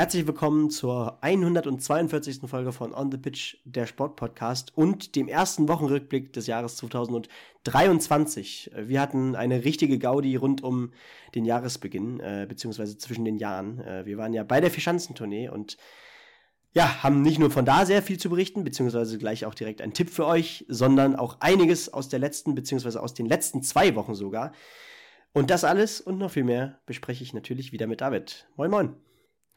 Herzlich willkommen zur 142. Folge von On the Pitch, der Sportpodcast und dem ersten Wochenrückblick des Jahres 2023. Wir hatten eine richtige Gaudi rund um den Jahresbeginn, äh, beziehungsweise zwischen den Jahren. Äh, wir waren ja bei der Vierschanzentournee und ja, haben nicht nur von da sehr viel zu berichten, beziehungsweise gleich auch direkt einen Tipp für euch, sondern auch einiges aus der letzten, beziehungsweise aus den letzten zwei Wochen sogar. Und das alles und noch viel mehr bespreche ich natürlich wieder mit David. Moin, moin.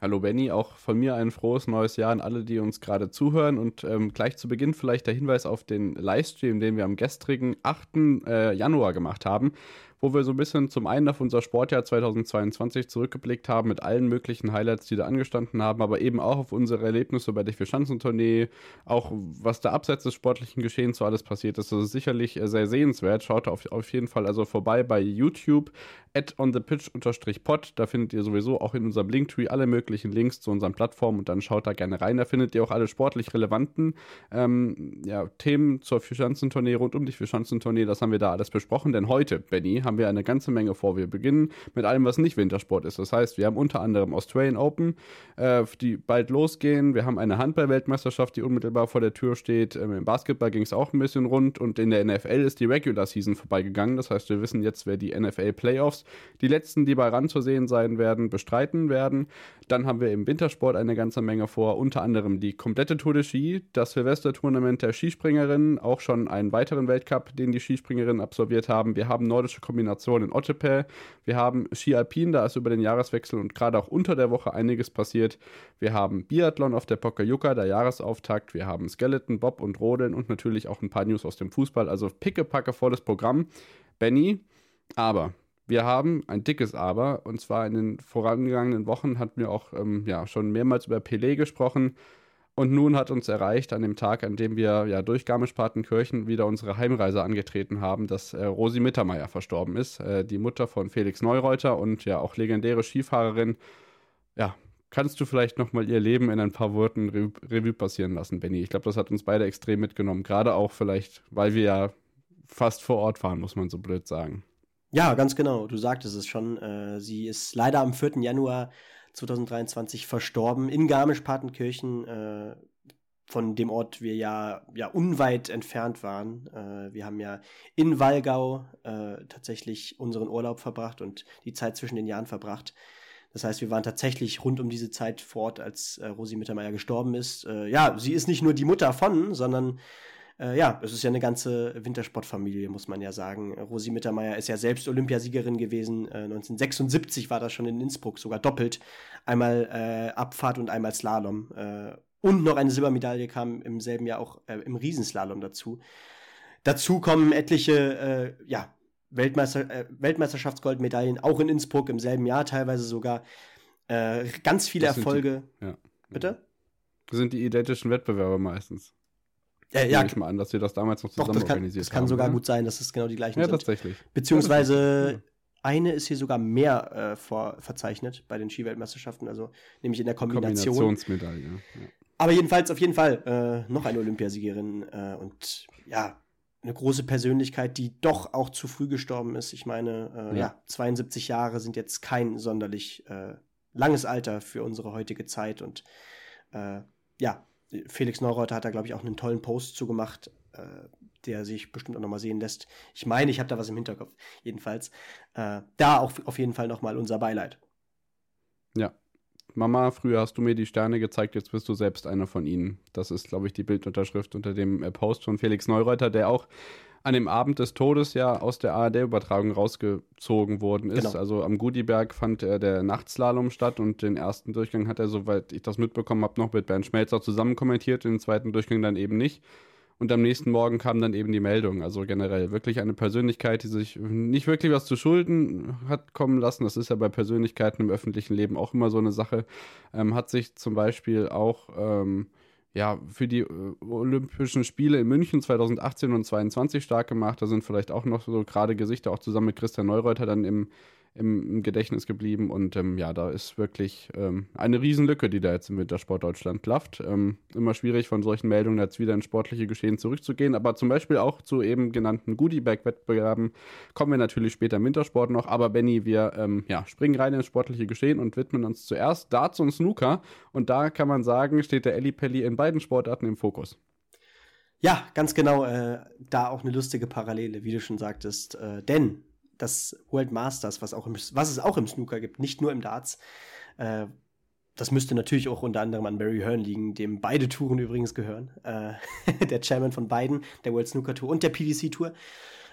Hallo Benny, auch von mir ein frohes neues Jahr an alle, die uns gerade zuhören. Und ähm, gleich zu Beginn vielleicht der Hinweis auf den Livestream, den wir am gestrigen 8. Äh, Januar gemacht haben, wo wir so ein bisschen zum einen auf unser Sportjahr 2022 zurückgeblickt haben mit allen möglichen Highlights, die da angestanden haben, aber eben auch auf unsere Erlebnisse bei der Vierschanzentournee, auch was da abseits des sportlichen Geschehens so alles passiert ist. Das ist sicherlich äh, sehr sehenswert. Schaut auf, auf jeden Fall also vorbei bei YouTube at onthepitch-pod. Da findet ihr sowieso auch in unserem Linktree alle möglichen Links zu unseren Plattformen und dann schaut da gerne rein. Da findet ihr auch alle sportlich relevanten ähm, ja, Themen zur Vierschanzentournee, rund um die Vierschanzentournee. Das haben wir da alles besprochen, denn heute, Benny, haben haben wir eine ganze Menge vor. Wir beginnen mit allem, was nicht Wintersport ist. Das heißt, wir haben unter anderem Australian Open, äh, die bald losgehen. Wir haben eine Handball-Weltmeisterschaft, die unmittelbar vor der Tür steht. Ähm, Im Basketball ging es auch ein bisschen rund und in der NFL ist die Regular Season vorbeigegangen. Das heißt, wir wissen jetzt, wer die NFL Playoffs, die letzten, die bei RAN zu sehen sein werden, bestreiten werden. Dann haben wir im Wintersport eine ganze Menge vor, unter anderem die komplette Tour de Ski, das Silvester-Tournament der Skispringerinnen, auch schon einen weiteren Weltcup, den die Skispringerinnen absolviert haben. Wir haben nordische Kombination in Ottepe. Wir haben Ski Alpin, da ist über den Jahreswechsel und gerade auch unter der Woche einiges passiert. Wir haben Biathlon auf der Pokljuka, der Jahresauftakt. Wir haben Skeleton, Bob und Rodeln und natürlich auch ein paar News aus dem Fußball. Also pickepacke volles Programm. Benny, aber wir haben ein dickes Aber, und zwar in den vorangegangenen Wochen hatten wir auch ähm, ja, schon mehrmals über Pelé gesprochen. Und nun hat uns erreicht, an dem Tag, an dem wir ja durch Garmisch-Partenkirchen wieder unsere Heimreise angetreten haben, dass äh, Rosi Mittermeier verstorben ist. Äh, die Mutter von Felix Neureuter und ja auch legendäre Skifahrerin. Ja, kannst du vielleicht nochmal ihr Leben in ein paar Worten Re Revue passieren lassen, Benny? Ich glaube, das hat uns beide extrem mitgenommen. Gerade auch vielleicht, weil wir ja fast vor Ort waren, muss man so blöd sagen. Ja, ganz genau. Du sagtest es schon. Äh, sie ist leider am 4. Januar 2023 verstorben in Garmisch-Partenkirchen, äh, von dem Ort wir ja, ja unweit entfernt waren. Äh, wir haben ja in Wallgau äh, tatsächlich unseren Urlaub verbracht und die Zeit zwischen den Jahren verbracht. Das heißt, wir waren tatsächlich rund um diese Zeit vor Ort, als äh, Rosi Mittermeier gestorben ist. Äh, ja, sie ist nicht nur die Mutter von, sondern äh, ja, es ist ja eine ganze Wintersportfamilie, muss man ja sagen. Rosi Mittermeier ist ja selbst Olympiasiegerin gewesen. Äh, 1976 war das schon in Innsbruck, sogar doppelt. Einmal äh, Abfahrt und einmal Slalom. Äh, und noch eine Silbermedaille kam im selben Jahr auch äh, im Riesenslalom dazu. Dazu kommen etliche, äh, ja, Weltmeister, Weltmeisterschaftsgoldmedaillen, auch in Innsbruck im selben Jahr teilweise sogar. ganz viele Erfolge. Die, ja. Bitte? Das sind die identischen Wettbewerber meistens. Ja, ja. ich mal an, dass sie das damals noch zusammen Doch, das kann, organisiert haben. Das kann sogar ne? gut sein, dass es genau die gleichen ja, sind. Tatsächlich. Beziehungsweise ja, eine ist hier sogar mehr äh, vor, verzeichnet bei den Skiweltmeisterschaften, also nämlich in der Kombination. Kombinationsmedaille. Ja. Aber jedenfalls auf jeden Fall äh, noch eine Olympiasiegerin äh, und ja, eine große Persönlichkeit, die doch auch zu früh gestorben ist. Ich meine, äh, ja. ja. 72 Jahre sind jetzt kein sonderlich äh, langes Alter für unsere heutige Zeit und äh, ja, Felix Neureuter hat da, glaube ich, auch einen tollen Post zugemacht, äh, der sich bestimmt auch nochmal sehen lässt. Ich meine, ich habe da was im Hinterkopf. Jedenfalls. Äh, da auch auf jeden Fall nochmal unser Beileid. Ja. Mama, früher hast du mir die Sterne gezeigt, jetzt bist du selbst einer von ihnen. Das ist, glaube ich, die Bildunterschrift unter dem äh, Post von Felix Neureuter, der auch an dem Abend des Todes ja aus der ARD-Übertragung rausgezogen worden ist. Genau. Also am Gudiberg fand äh, der Nachtslalom statt und den ersten Durchgang hat er, soweit ich das mitbekommen habe, noch mit Bernd Schmelzer zusammen kommentiert, den zweiten Durchgang dann eben nicht. Und am nächsten Morgen kam dann eben die Meldung. Also generell wirklich eine Persönlichkeit, die sich nicht wirklich was zu Schulden hat kommen lassen. Das ist ja bei Persönlichkeiten im öffentlichen Leben auch immer so eine Sache. Ähm, hat sich zum Beispiel auch ähm, ja, für die äh, Olympischen Spiele in München 2018 und 2022 stark gemacht. Da sind vielleicht auch noch so gerade Gesichter, auch zusammen mit Christian Neureuter dann im, im, im Gedächtnis geblieben. Und ähm, ja, da ist wirklich ähm, eine Riesenlücke, die da jetzt im Wintersport Deutschland klafft. Ähm, immer schwierig von solchen Meldungen jetzt wieder ins sportliche Geschehen zurückzugehen. Aber zum Beispiel auch zu eben genannten Goodie-Bag-Wettbewerben kommen wir natürlich später im Wintersport noch. Aber Benny, wir ähm, ja, springen rein ins sportliche Geschehen und widmen uns zuerst Darts und Snooker. Und da kann man sagen, steht der Pelli in beiden Sportarten im Fokus. Ja, ganz genau. Äh, da auch eine lustige Parallele, wie du schon sagtest. Äh, denn das World Masters, was, auch im, was es auch im Snooker gibt, nicht nur im Darts. Äh, das müsste natürlich auch unter anderem an Barry Hearn liegen, dem beide Touren übrigens gehören. Äh, der Chairman von beiden, der World Snooker Tour und der PDC Tour.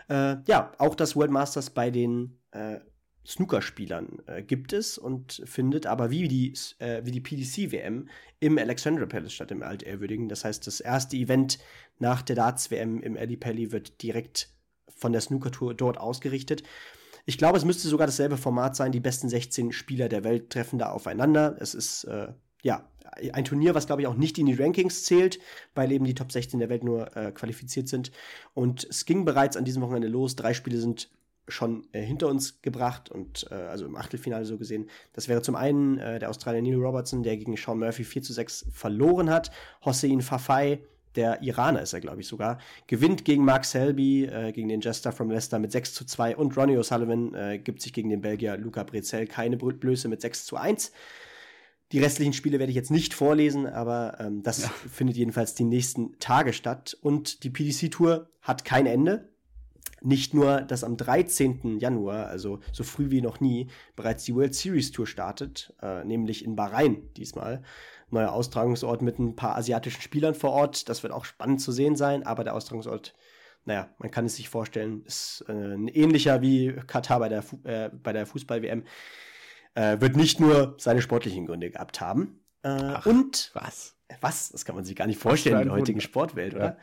Äh, ja, auch das World Masters bei den äh, Snookerspielern äh, gibt es und findet aber wie die, äh, wie die PDC-WM im Alexandra Palace statt, im Altehrwürdigen. Das heißt, das erste Event nach der Darts-WM im Ali Pally wird direkt von der Snooker-Tour dort ausgerichtet. Ich glaube, es müsste sogar dasselbe Format sein. Die besten 16 Spieler der Welt treffen da aufeinander. Es ist, äh, ja, ein Turnier, was glaube ich auch nicht in die Rankings zählt, weil eben die Top 16 der Welt nur äh, qualifiziert sind. Und es ging bereits an diesem Wochenende los. Drei Spiele sind schon äh, hinter uns gebracht und äh, also im Achtelfinale so gesehen. Das wäre zum einen äh, der Australier Neil Robertson, der gegen Sean Murphy 4 zu 6 verloren hat. Hossein Fafai der Iraner ist er, glaube ich, sogar, gewinnt gegen Mark Selby, äh, gegen den Jester from Leicester mit 6 zu 2 und Ronnie O'Sullivan äh, gibt sich gegen den Belgier Luca Brezel keine Blöße mit 6 zu 1. Die restlichen Spiele werde ich jetzt nicht vorlesen, aber ähm, das ja. findet jedenfalls die nächsten Tage statt. Und die PDC-Tour hat kein Ende. Nicht nur, dass am 13. Januar, also so früh wie noch nie, bereits die World Series Tour startet, äh, nämlich in Bahrain diesmal neuer Austragungsort mit ein paar asiatischen Spielern vor Ort. Das wird auch spannend zu sehen sein, aber der Austragungsort, naja, man kann es sich vorstellen, ist äh, ein ähnlicher wie Katar bei der, Fu äh, der Fußball-WM. Äh, wird nicht nur seine sportlichen Gründe gehabt haben. Äh, Ach, und was? Was? Das kann man sich gar nicht vorstellen in der heutigen Sportwelt, oder? Ja.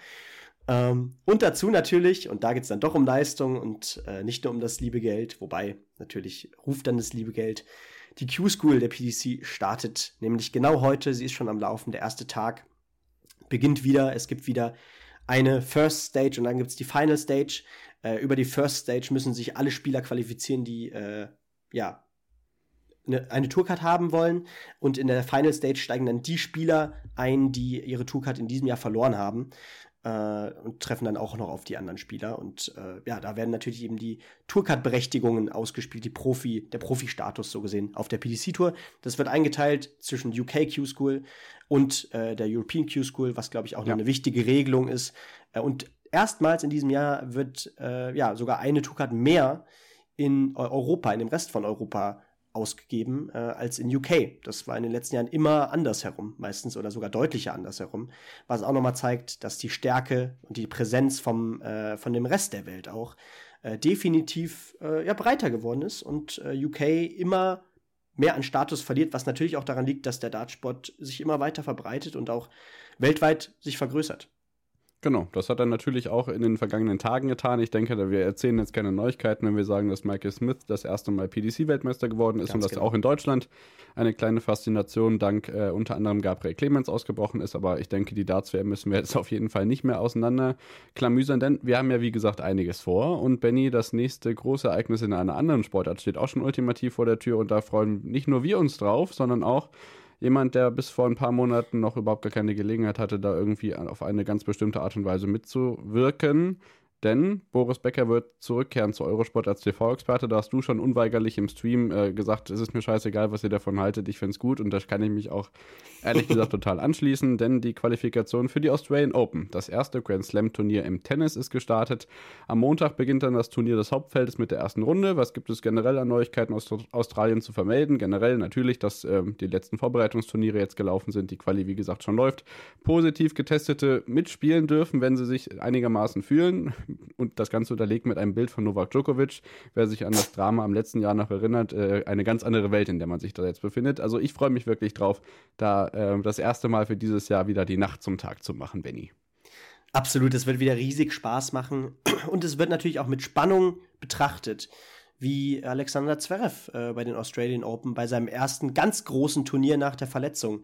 Ähm, und dazu natürlich, und da geht es dann doch um Leistung und äh, nicht nur um das liebe Geld, wobei natürlich ruft dann das liebe Geld, die Q-School der PDC startet nämlich genau heute. Sie ist schon am Laufen. Der erste Tag beginnt wieder. Es gibt wieder eine First Stage und dann gibt es die Final Stage. Äh, über die First Stage müssen sich alle Spieler qualifizieren, die äh, ja eine, eine Tourcard haben wollen. Und in der Final Stage steigen dann die Spieler ein, die ihre Tourcard in diesem Jahr verloren haben äh, und treffen dann auch noch auf die anderen Spieler. Und äh, ja, da werden natürlich eben die Tourcard-Berechtigungen ausgespielt, die Profi, der Profi-Status so gesehen auf der PDC-Tour. Das wird eingeteilt zwischen UK Q-School und äh, der European Q-School, was glaube ich auch ja. eine wichtige Regelung ist. Äh, und erstmals in diesem Jahr wird äh, ja sogar eine Tourcard mehr in Europa, in dem Rest von Europa ausgegeben äh, als in UK. Das war in den letzten Jahren immer andersherum, meistens oder sogar deutlicher andersherum, was auch nochmal zeigt, dass die Stärke und die Präsenz vom, äh, von dem Rest der Welt auch äh, definitiv äh, ja, breiter geworden ist und äh, UK immer mehr an Status verliert, was natürlich auch daran liegt, dass der Dartsport sich immer weiter verbreitet und auch weltweit sich vergrößert. Genau, das hat er natürlich auch in den vergangenen Tagen getan. Ich denke, wir erzählen jetzt keine Neuigkeiten, wenn wir sagen, dass Michael Smith das erste Mal PDC-Weltmeister geworden ist Ganz und dass genau. auch in Deutschland eine kleine Faszination dank äh, unter anderem Gabriel Clemens ausgebrochen ist. Aber ich denke, die Darts-WM müssen wir jetzt auf jeden Fall nicht mehr auseinanderklamüsern, denn wir haben ja, wie gesagt, einiges vor. Und Benny, das nächste große Ereignis in einer anderen Sportart steht auch schon ultimativ vor der Tür und da freuen nicht nur wir uns drauf, sondern auch jemand, der bis vor ein paar Monaten noch überhaupt gar keine Gelegenheit hatte, da irgendwie auf eine ganz bestimmte Art und Weise mitzuwirken. Denn Boris Becker wird zurückkehren zu Eurosport als TV-Experte. Da hast du schon unweigerlich im Stream äh, gesagt, es ist mir scheißegal, was ihr davon haltet. Ich finde es gut und da kann ich mich auch ehrlich gesagt total anschließen, denn die Qualifikation für die Australian Open, das erste Grand Slam-Turnier im Tennis, ist gestartet. Am Montag beginnt dann das Turnier des Hauptfeldes mit der ersten Runde. Was gibt es generell an Neuigkeiten aus Australien zu vermelden? Generell natürlich, dass äh, die letzten Vorbereitungsturniere jetzt gelaufen sind, die Quali, wie gesagt, schon läuft. Positiv getestete mitspielen dürfen, wenn sie sich einigermaßen fühlen und das Ganze unterlegt mit einem Bild von Novak Djokovic. Wer sich an das Drama am letzten Jahr noch erinnert, äh, eine ganz andere Welt, in der man sich da jetzt befindet. Also ich freue mich wirklich drauf, da äh, das erste Mal für dieses Jahr wieder die Nacht zum Tag zu machen, Benny. Absolut, es wird wieder riesig Spaß machen und es wird natürlich auch mit Spannung betrachtet, wie Alexander Zverev äh, bei den Australian Open bei seinem ersten ganz großen Turnier nach der Verletzung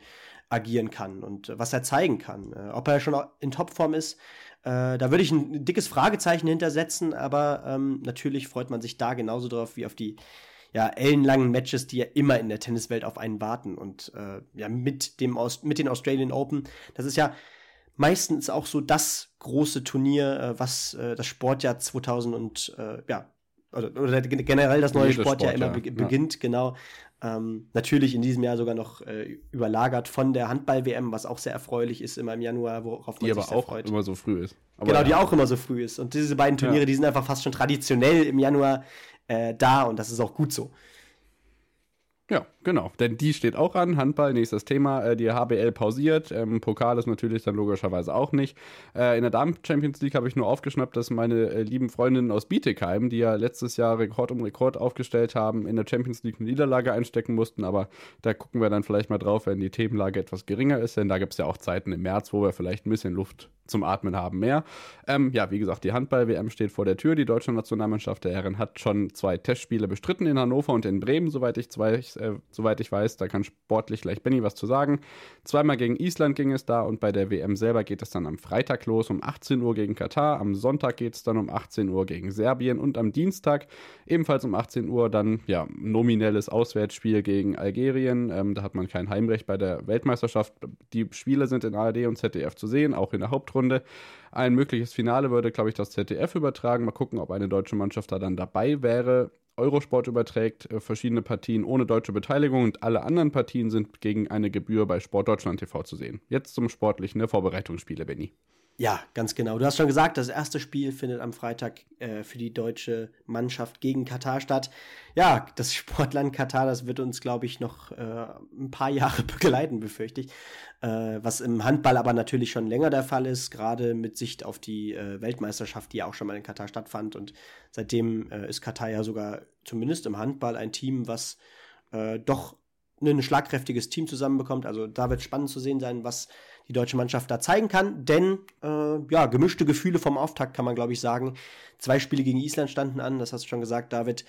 agieren kann und äh, was er zeigen kann. Äh, ob er schon in Topform ist, äh, da würde ich ein dickes Fragezeichen hintersetzen, aber ähm, natürlich freut man sich da genauso drauf wie auf die ja, ellenlangen Matches, die ja immer in der Tenniswelt auf einen warten. Und äh, ja, mit, dem Aus mit den Australian Open, das ist ja meistens auch so das große Turnier, äh, was äh, das Sportjahr 2000 und äh, ja, oder, oder, generell das neue Sportjahr Sport, immer be ja. beginnt, genau. Ähm, natürlich in diesem Jahr sogar noch äh, überlagert von der Handball-WM, was auch sehr erfreulich ist, immer im Januar, worauf man die sich aber auch freut. immer so früh ist. Aber genau, ja. die auch immer so früh ist. Und diese beiden Turniere, ja. die sind einfach fast schon traditionell im Januar äh, da und das ist auch gut so. Ja, genau. Denn die steht auch an. Handball, nächstes Thema. Äh, die HBL pausiert. Ähm, Pokal ist natürlich dann logischerweise auch nicht. Äh, in der Damen-Champions League habe ich nur aufgeschnappt, dass meine äh, lieben Freundinnen aus Bietigheim, die ja letztes Jahr Rekord um Rekord aufgestellt haben, in der Champions League eine Niederlage einstecken mussten. Aber da gucken wir dann vielleicht mal drauf, wenn die Themenlage etwas geringer ist. Denn da gibt es ja auch Zeiten im März, wo wir vielleicht ein bisschen Luft zum Atmen haben mehr. Ähm, ja, wie gesagt, die Handball-WM steht vor der Tür. Die deutsche Nationalmannschaft der Herren hat schon zwei Testspiele bestritten in Hannover und in Bremen, soweit ich, zwei, äh, soweit ich weiß. Da kann sportlich gleich Benny was zu sagen. Zweimal gegen Island ging es da und bei der WM selber geht es dann am Freitag los um 18 Uhr gegen Katar. Am Sonntag geht es dann um 18 Uhr gegen Serbien und am Dienstag ebenfalls um 18 Uhr dann ja nominelles Auswärtsspiel gegen Algerien. Ähm, da hat man kein Heimrecht bei der Weltmeisterschaft. Die Spiele sind in ARD und ZDF zu sehen, auch in der Hauptrunde. Hauptrunde. Ein mögliches Finale würde, glaube ich, das ZDF übertragen. Mal gucken, ob eine deutsche Mannschaft da dann dabei wäre. Eurosport überträgt äh, verschiedene Partien ohne deutsche Beteiligung und alle anderen Partien sind gegen eine Gebühr bei Sport Deutschland TV zu sehen. Jetzt zum sportlichen der Vorbereitungsspiele, Benny. Ja, ganz genau. Du hast schon gesagt, das erste Spiel findet am Freitag äh, für die deutsche Mannschaft gegen Katar statt. Ja, das Sportland Katar, das wird uns, glaube ich, noch äh, ein paar Jahre begleiten, befürchte ich. Äh, was im Handball aber natürlich schon länger der Fall ist, gerade mit Sicht auf die äh, Weltmeisterschaft, die ja auch schon mal in Katar stattfand. Und seitdem äh, ist Katar ja sogar zumindest im Handball ein Team, was äh, doch ein schlagkräftiges Team zusammenbekommt. Also da wird spannend zu sehen sein, was die deutsche Mannschaft da zeigen kann. Denn äh, ja, gemischte Gefühle vom Auftakt kann man, glaube ich, sagen. Zwei Spiele gegen Island standen an, das hast du schon gesagt, David.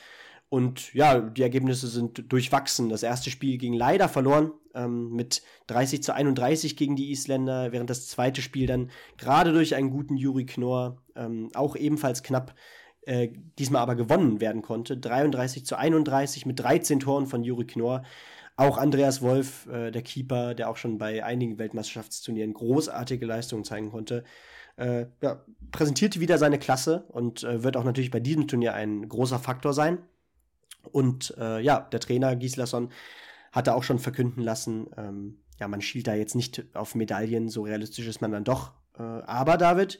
Und ja, die Ergebnisse sind durchwachsen. Das erste Spiel ging leider verloren ähm, mit 30 zu 31 gegen die Isländer, während das zweite Spiel dann gerade durch einen guten Juri Knorr ähm, auch ebenfalls knapp äh, diesmal aber gewonnen werden konnte. 33 zu 31 mit 13 Toren von Juri Knorr. Auch Andreas Wolf, äh, der Keeper, der auch schon bei einigen Weltmeisterschaftsturnieren großartige Leistungen zeigen konnte, äh, ja, präsentierte wieder seine Klasse und äh, wird auch natürlich bei diesem Turnier ein großer Faktor sein. Und äh, ja, der Trainer Gislason hatte auch schon verkünden lassen, ähm, ja, man schielt da jetzt nicht auf Medaillen, so realistisch ist man dann doch. Äh, aber David,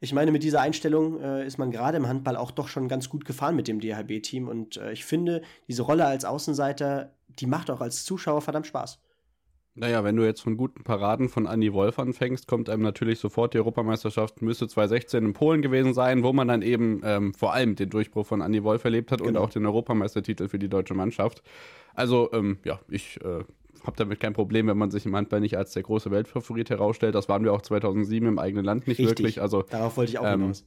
ich meine, mit dieser Einstellung äh, ist man gerade im Handball auch doch schon ganz gut gefahren mit dem DHB-Team. Und äh, ich finde, diese Rolle als Außenseiter, die macht auch als Zuschauer verdammt Spaß. Naja, wenn du jetzt von guten Paraden von Andy Wolf anfängst, kommt einem natürlich sofort die Europameisterschaft, müsste 2016 in Polen gewesen sein, wo man dann eben ähm, vor allem den Durchbruch von Andy Wolf erlebt hat genau. und auch den Europameistertitel für die deutsche Mannschaft. Also, ähm, ja, ich äh, habe damit kein Problem, wenn man sich im Handball nicht als der große Weltfavorit herausstellt. Das waren wir auch 2007 im eigenen Land nicht Richtig. wirklich. Also, Darauf wollte ich auch ähm, hinaus.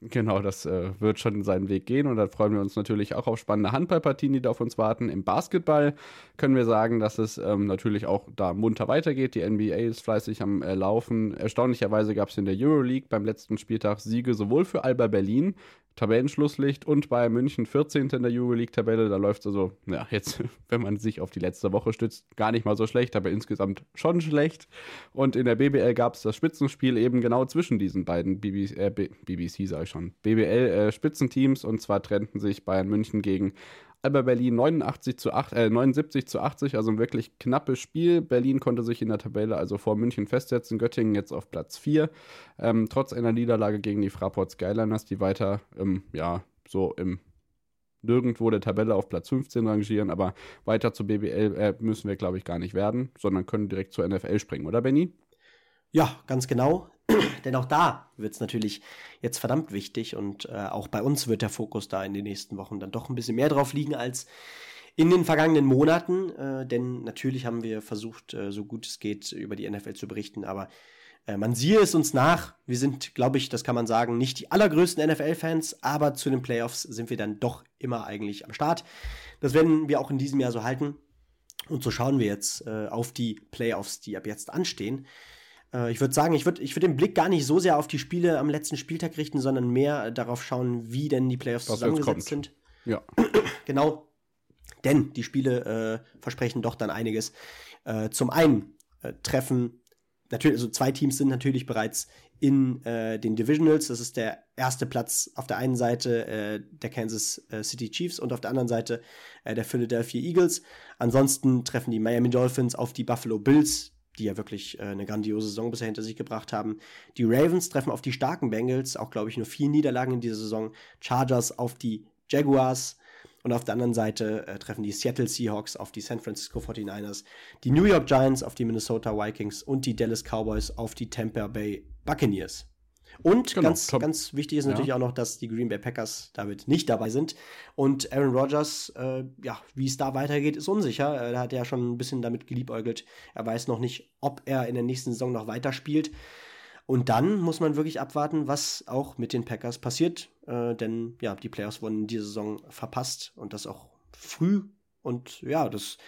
Genau, das äh, wird schon seinen Weg gehen und da freuen wir uns natürlich auch auf spannende Handballpartien, die da auf uns warten. Im Basketball können wir sagen, dass es ähm, natürlich auch da munter weitergeht. Die NBA ist fleißig am äh, Laufen. Erstaunlicherweise gab es in der Euroleague beim letzten Spieltag Siege sowohl für Alba Berlin, Tabellenschlusslicht und bei München 14. in der Euroleague-Tabelle. Da läuft es also, ja, jetzt, wenn man sich auf die letzte Woche stützt, gar nicht mal so schlecht, aber insgesamt schon schlecht. Und in der BBL gab es das Spitzenspiel eben genau zwischen diesen beiden BBC, äh, BBC sage ich schon, BBL-Spitzenteams. Äh, und zwar trennten sich Bayern München gegen Alba Berlin 89 zu 8, äh, 79 zu 80, also ein wirklich knappes Spiel. Berlin konnte sich in der Tabelle also vor München festsetzen, Göttingen jetzt auf Platz 4. Ähm, trotz einer Niederlage gegen die Fraport Skyliners, die weiter ähm, ja, so im nirgendwo der Tabelle auf Platz 15 rangieren, aber weiter zur BBL äh, müssen wir, glaube ich, gar nicht werden, sondern können direkt zur NFL springen, oder Benny? Ja, ganz genau. Denn auch da wird es natürlich jetzt verdammt wichtig und äh, auch bei uns wird der Fokus da in den nächsten Wochen dann doch ein bisschen mehr drauf liegen als in den vergangenen Monaten. Äh, denn natürlich haben wir versucht, äh, so gut es geht, über die NFL zu berichten, aber äh, man siehe es uns nach. Wir sind, glaube ich, das kann man sagen, nicht die allergrößten NFL-Fans, aber zu den Playoffs sind wir dann doch immer eigentlich am Start. Das werden wir auch in diesem Jahr so halten. Und so schauen wir jetzt äh, auf die Playoffs, die ab jetzt anstehen. Äh, ich würde sagen, ich würde ich würd den Blick gar nicht so sehr auf die Spiele am letzten Spieltag richten, sondern mehr darauf schauen, wie denn die Playoffs Was zusammengesetzt sind. Ja. genau. Denn die Spiele äh, versprechen doch dann einiges. Äh, zum einen äh, treffen natürlich, also zwei Teams sind natürlich bereits in äh, den Divisionals. Das ist der erste Platz auf der einen Seite äh, der Kansas äh, City Chiefs und auf der anderen Seite äh, der Philadelphia Eagles. Ansonsten treffen die Miami Dolphins auf die Buffalo Bills, die ja wirklich äh, eine grandiose Saison bisher hinter sich gebracht haben. Die Ravens treffen auf die starken Bengals, auch glaube ich nur vier Niederlagen in dieser Saison. Chargers auf die Jaguars. Und auf der anderen Seite äh, treffen die Seattle Seahawks auf die San Francisco 49ers, die New York Giants auf die Minnesota Vikings und die Dallas Cowboys auf die Tampa Bay Buccaneers. Und genau, ganz, ganz wichtig ist natürlich ja. auch noch, dass die Green Bay Packers damit nicht dabei sind. Und Aaron Rodgers, äh, ja, wie es da weitergeht, ist unsicher. Er hat ja schon ein bisschen damit geliebäugelt. Er weiß noch nicht, ob er in der nächsten Saison noch weiterspielt. Und dann muss man wirklich abwarten, was auch mit den Packers passiert. Äh, denn ja, die Playoffs wurden in dieser Saison verpasst und das auch früh. Und ja, das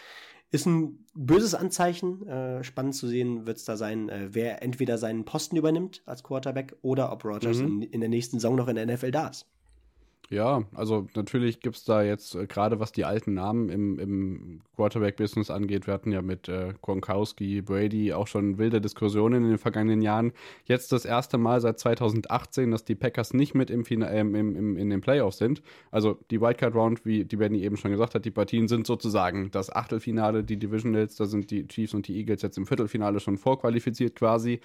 ist ein böses Anzeichen. Äh, spannend zu sehen wird es da sein, äh, wer entweder seinen Posten übernimmt als Quarterback oder ob Rogers mhm. in, in der nächsten Saison noch in der NFL da ist. Ja, also natürlich gibt es da jetzt, äh, gerade was die alten Namen im, im Quarterback-Business angeht, wir hatten ja mit äh, Gronkowski, Brady auch schon wilde Diskussionen in den vergangenen Jahren. Jetzt das erste Mal seit 2018, dass die Packers nicht mit im, äh, im, im, in den Playoffs sind. Also die Wildcard-Round, wie die Benny eben schon gesagt hat, die Partien sind sozusagen das Achtelfinale, die Divisionals, da sind die Chiefs und die Eagles jetzt im Viertelfinale schon vorqualifiziert quasi.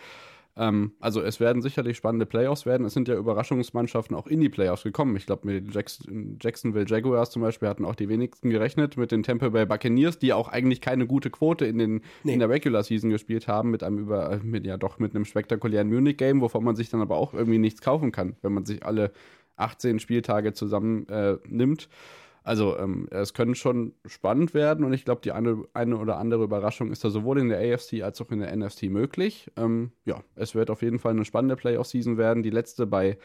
Ähm, also es werden sicherlich spannende Playoffs werden. Es sind ja Überraschungsmannschaften auch in die Playoffs gekommen. Ich glaube, mit Jackson, Jacksonville Jaguars zum Beispiel hatten auch die wenigsten gerechnet. Mit den Tampa Bay Buccaneers, die auch eigentlich keine gute Quote in, den, nee. in der Regular Season gespielt haben, mit einem über, mit, ja doch mit einem spektakulären Munich-Game, wovon man sich dann aber auch irgendwie nichts kaufen kann, wenn man sich alle 18 Spieltage zusammen äh, nimmt. Also ähm, es können schon spannend werden und ich glaube, die eine, eine oder andere Überraschung ist da sowohl in der AFC als auch in der NFC möglich. Ähm, ja, es wird auf jeden Fall eine spannende Playoff-Season werden. Die letzte bei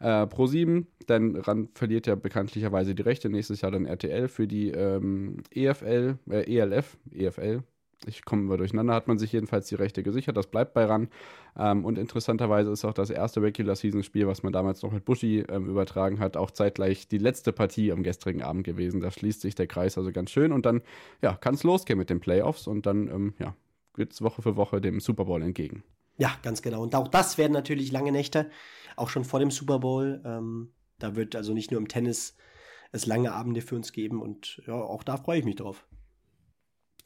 äh, Pro7, denn RAN verliert ja bekanntlicherweise die Rechte. Nächstes Jahr dann RTL für die ähm, EFL, äh, ELF, EFL, ich komme mal durcheinander, hat man sich jedenfalls die Rechte gesichert. Das bleibt bei RAN. Ähm, und interessanterweise ist auch das erste Regular Season Spiel, was man damals noch mit Bushi ähm, übertragen hat, auch zeitgleich die letzte Partie am gestrigen Abend gewesen. Da schließt sich der Kreis also ganz schön. Und dann ja, kann es losgehen mit den Playoffs und dann ähm, ja, geht es Woche für Woche dem Super Bowl entgegen. Ja, ganz genau. Und auch das werden natürlich lange Nächte, auch schon vor dem Super Bowl. Ähm, da wird also nicht nur im Tennis es lange Abende für uns geben und ja, auch da freue ich mich drauf.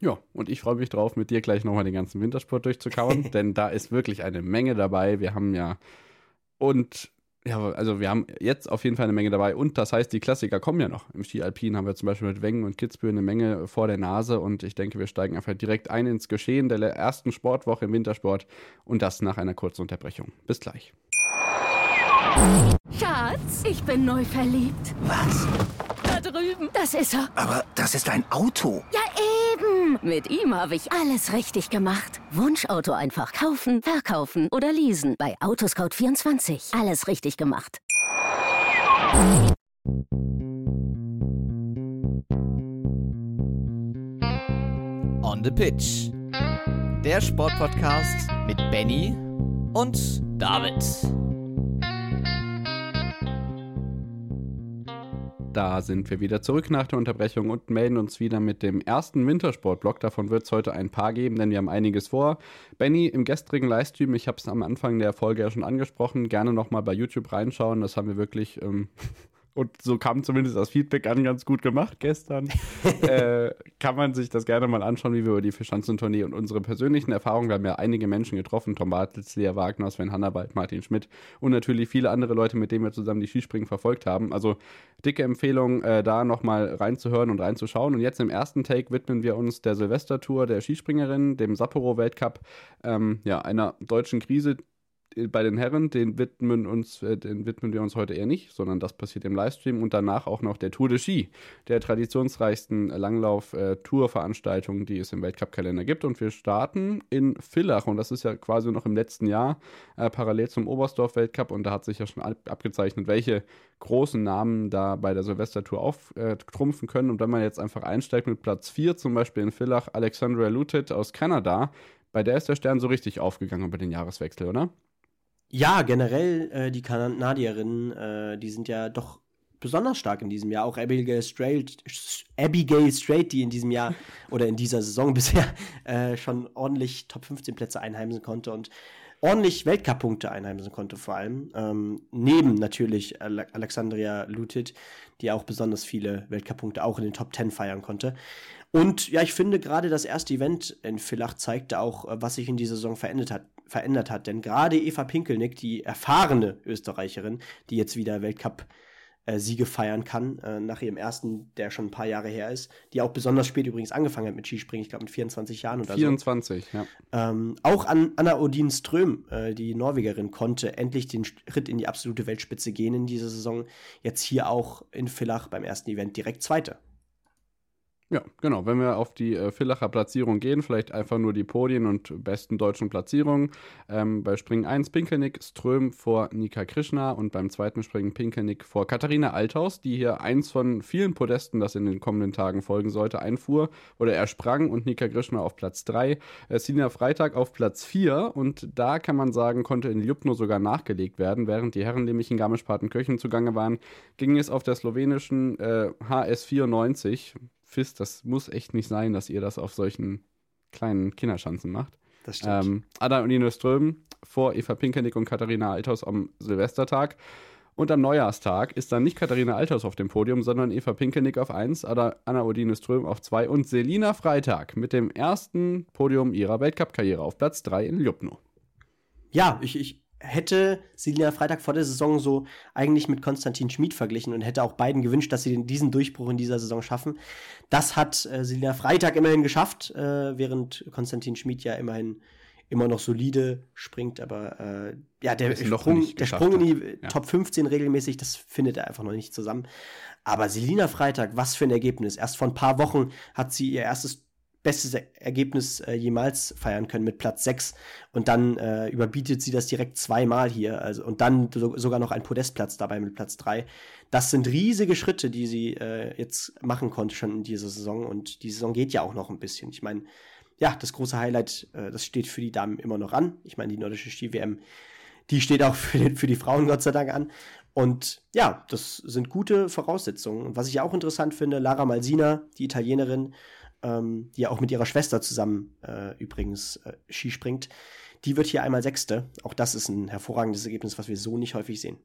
Ja, und ich freue mich drauf, mit dir gleich nochmal den ganzen Wintersport durchzukauen, denn da ist wirklich eine Menge dabei. Wir haben ja und ja, also wir haben jetzt auf jeden Fall eine Menge dabei und das heißt, die Klassiker kommen ja noch. Im Ski Alpin haben wir zum Beispiel mit Wengen und Kitzbühel eine Menge vor der Nase und ich denke, wir steigen einfach direkt ein ins Geschehen der ersten Sportwoche im Wintersport und das nach einer kurzen Unterbrechung. Bis gleich. Schatz, ich bin neu verliebt. Was? Da drüben. Das ist er. Aber das ist ein Auto. Ja, eben. Mit ihm habe ich alles richtig gemacht. Wunschauto einfach kaufen, verkaufen oder leasen. Bei Autoscout24. Alles richtig gemacht. On the Pitch. Der Sportpodcast mit Benny und David. Da sind wir wieder zurück nach der Unterbrechung und melden uns wieder mit dem ersten Wintersportblock. Davon wird es heute ein paar geben, denn wir haben einiges vor. Benny, im gestrigen Livestream, ich habe es am Anfang der Folge ja schon angesprochen, gerne nochmal bei YouTube reinschauen. Das haben wir wirklich ähm, und so kam zumindest das Feedback an, ganz gut gemacht gestern. äh, kann man sich das gerne mal anschauen, wie wir über die Verschanzentournee und unsere persönlichen Erfahrungen, wir haben ja einige Menschen getroffen, Tom Bartels, Lea Wagner, Sven Hannawald, Martin Schmidt und natürlich viele andere Leute, mit denen wir zusammen die Skispringen verfolgt haben. Also dicke Empfehlung, äh, da nochmal reinzuhören und reinzuschauen. Und jetzt im ersten Take widmen wir uns der Silvestertour der Skispringerin, dem Sapporo-Weltcup, ähm, ja, einer deutschen Krise, bei den Herren, den widmen, uns, äh, den widmen wir uns heute eher nicht, sondern das passiert im Livestream und danach auch noch der Tour de Ski, der traditionsreichsten Langlauf-Tour-Veranstaltung, die es im Weltcup-Kalender gibt. Und wir starten in Villach und das ist ja quasi noch im letzten Jahr äh, parallel zum Oberstdorf-Weltcup und da hat sich ja schon abgezeichnet, welche großen Namen da bei der Silvestertour auftrumpfen äh, können. Und wenn man jetzt einfach einsteigt mit Platz 4, zum Beispiel in Villach, Alexandra Lutet aus Kanada, bei der ist der Stern so richtig aufgegangen über den Jahreswechsel, oder? Ja, generell äh, die Kanadierinnen, äh, die sind ja doch besonders stark in diesem Jahr. Auch Abigail Strait, Abigail Strait die in diesem Jahr oder in dieser Saison bisher äh, schon ordentlich Top 15 Plätze einheimsen konnte und ordentlich Weltcup-Punkte einheimsen konnte, vor allem. Ähm, neben natürlich Ale Alexandria Lutit, die auch besonders viele Weltcup-Punkte auch in den Top 10 feiern konnte. Und ja, ich finde gerade das erste Event in Villach zeigte auch, äh, was sich in dieser Saison verändert hat. Verändert hat. Denn gerade Eva Pinkelnick, die erfahrene Österreicherin, die jetzt wieder Weltcup äh, Siege feiern kann, äh, nach ihrem ersten, der schon ein paar Jahre her ist, die auch besonders spät übrigens angefangen hat mit Skispringen, ich glaube mit 24 Jahren oder 24, so. 24, ja. Ähm, auch an Anna Odin Ström, äh, die Norwegerin, konnte endlich den Schritt in die absolute Weltspitze gehen in dieser Saison. Jetzt hier auch in Villach beim ersten Event direkt Zweite. Ja, genau. Wenn wir auf die äh, Villacher Platzierung gehen, vielleicht einfach nur die Podien und besten deutschen Platzierungen. Ähm, bei Springen 1 Pinkelnick, Ström vor Nika Krishna und beim zweiten Springen Pinkelnick vor Katharina Althaus, die hier eins von vielen Podesten, das in den kommenden Tagen folgen sollte, einfuhr. Oder er sprang und Nika Krishna auf Platz 3. Äh, Sina Freitag auf Platz 4 und da kann man sagen, konnte in Ljubno sogar nachgelegt werden. Während die Herren nämlich in Garmisch-Partenkirchen zugange waren, ging es auf der slowenischen äh, HS94 Fis, das muss echt nicht sein, dass ihr das auf solchen kleinen Kinderschanzen macht. Das stimmt. Ähm, Ada und Ino Ström vor Eva Pinkenick und Katharina Althaus am Silvestertag. Und am Neujahrstag ist dann nicht Katharina Althaus auf dem Podium, sondern Eva Pinkenick auf 1, Anna Odine Ström auf 2 und Selina Freitag mit dem ersten Podium ihrer Weltcup-Karriere auf Platz 3 in Ljubno. Ja, ich, ich hätte Selina Freitag vor der Saison so eigentlich mit Konstantin Schmid verglichen und hätte auch beiden gewünscht, dass sie diesen Durchbruch in dieser Saison schaffen. Das hat äh, Selina Freitag immerhin geschafft, äh, während Konstantin Schmid ja immerhin immer noch solide springt, aber äh, ja, der Sprung, der Sprung in die ja. Top 15 regelmäßig, das findet er einfach noch nicht zusammen. Aber Selina Freitag, was für ein Ergebnis. Erst vor ein paar Wochen hat sie ihr erstes bestes Ergebnis äh, jemals feiern können mit Platz 6 und dann äh, überbietet sie das direkt zweimal hier also und dann so, sogar noch ein Podestplatz dabei mit Platz 3. Das sind riesige Schritte, die sie äh, jetzt machen konnte schon in dieser Saison und die Saison geht ja auch noch ein bisschen. Ich meine, ja, das große Highlight, äh, das steht für die Damen immer noch an. Ich meine, die nordische Ski-WM, die steht auch für, den, für die Frauen Gott sei Dank an. Und ja, das sind gute Voraussetzungen. Und was ich auch interessant finde, Lara Malsina, die Italienerin, ähm, die ja auch mit ihrer Schwester zusammen äh, übrigens äh, Ski springt. Die wird hier einmal Sechste. Auch das ist ein hervorragendes Ergebnis, was wir so nicht häufig sehen.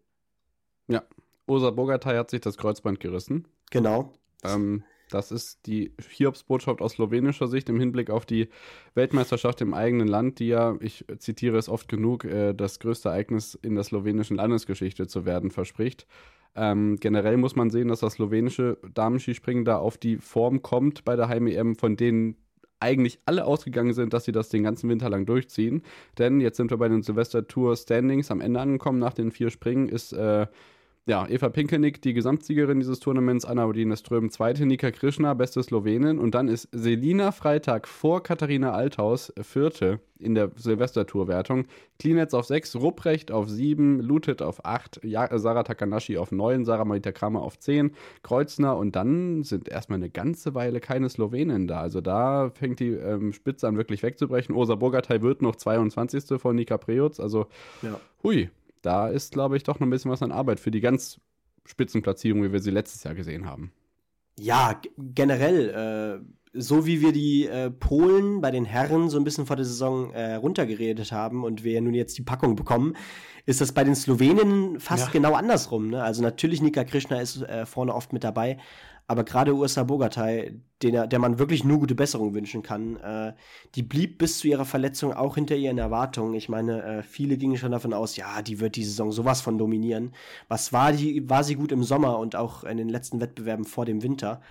Ja, Osa Bogatay hat sich das Kreuzband gerissen. Genau. Ähm, das ist die Hiobsbotschaft aus slowenischer Sicht im Hinblick auf die Weltmeisterschaft im eigenen Land, die ja, ich zitiere es oft genug, äh, das größte Ereignis in der slowenischen Landesgeschichte zu werden verspricht. Ähm, generell muss man sehen, dass das slowenische Damenskispringen da auf die Form kommt bei der Heim-EM, von denen eigentlich alle ausgegangen sind, dass sie das den ganzen Winter lang durchziehen. Denn jetzt sind wir bei den Silvester Tour Standings am Ende angekommen. Nach den vier Springen ist äh, ja, Eva Pinkelnick, die Gesamtsiegerin dieses Tournaments, Anna Odine Ström, zweite, Nika Krishna, beste Slowenin und dann ist Selina Freitag vor Katharina Althaus, vierte in der Silvestertour-Wertung. Klinetz auf sechs, Rupprecht auf sieben, Lutet auf acht, ja, Sarah Takanashi auf neun, Sarah Marita Kramer auf zehn, Kreuzner und dann sind erstmal eine ganze Weile keine Slowenen da. Also da fängt die ähm, Spitze an wirklich wegzubrechen. Osa Bogatay wird noch 22. von Nika Preutz, also ja. hui, da ist, glaube ich, doch noch ein bisschen was an Arbeit für die ganz Spitzenplatzierung, wie wir sie letztes Jahr gesehen haben. Ja, generell, äh, so wie wir die äh, Polen bei den Herren so ein bisschen vor der Saison äh, runtergeredet haben und wir nun jetzt die Packung bekommen, ist das bei den Slowenen fast ja. genau andersrum. Ne? Also natürlich Nika Krishna ist äh, vorne oft mit dabei, aber gerade Ursa Bogatay, den, der man wirklich nur gute Besserung wünschen kann, äh, die blieb bis zu ihrer Verletzung auch hinter ihren Erwartungen. Ich meine, äh, viele gingen schon davon aus, ja, die wird die Saison sowas von dominieren. Was war die, war sie gut im Sommer und auch in den letzten Wettbewerben vor dem Winter.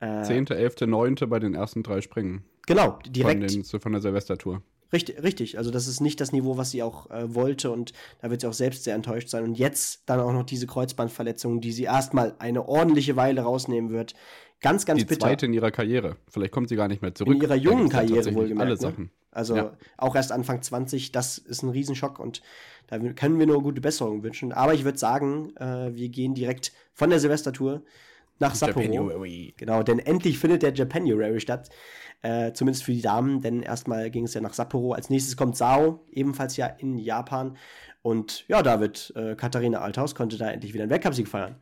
Äh, 10., 11., 9. bei den ersten drei Springen. Genau, direkt. Von, den, von der Silvestertour. Richtig, richtig. Also das ist nicht das Niveau, was sie auch äh, wollte und da wird sie auch selbst sehr enttäuscht sein. Und jetzt dann auch noch diese Kreuzbandverletzung, die sie erstmal eine ordentliche Weile rausnehmen wird. Ganz, ganz die bitter. Die zweite in ihrer Karriere. Vielleicht kommt sie gar nicht mehr zurück. In ihrer jungen Karriere wohlgemerkt. Alle ne? Sachen. Also ja. auch erst Anfang 20, das ist ein Riesenschock und da können wir nur gute Besserung wünschen. Aber ich würde sagen, äh, wir gehen direkt von der Silvestertour nach Sapporo. Genau, denn endlich findet der Japanuary statt. Äh, zumindest für die Damen, denn erstmal ging es ja nach Sapporo. Als nächstes kommt Sao, ebenfalls ja in Japan. Und ja, David, äh, Katharina Althaus konnte da endlich wieder einen Weltcupsieg feiern.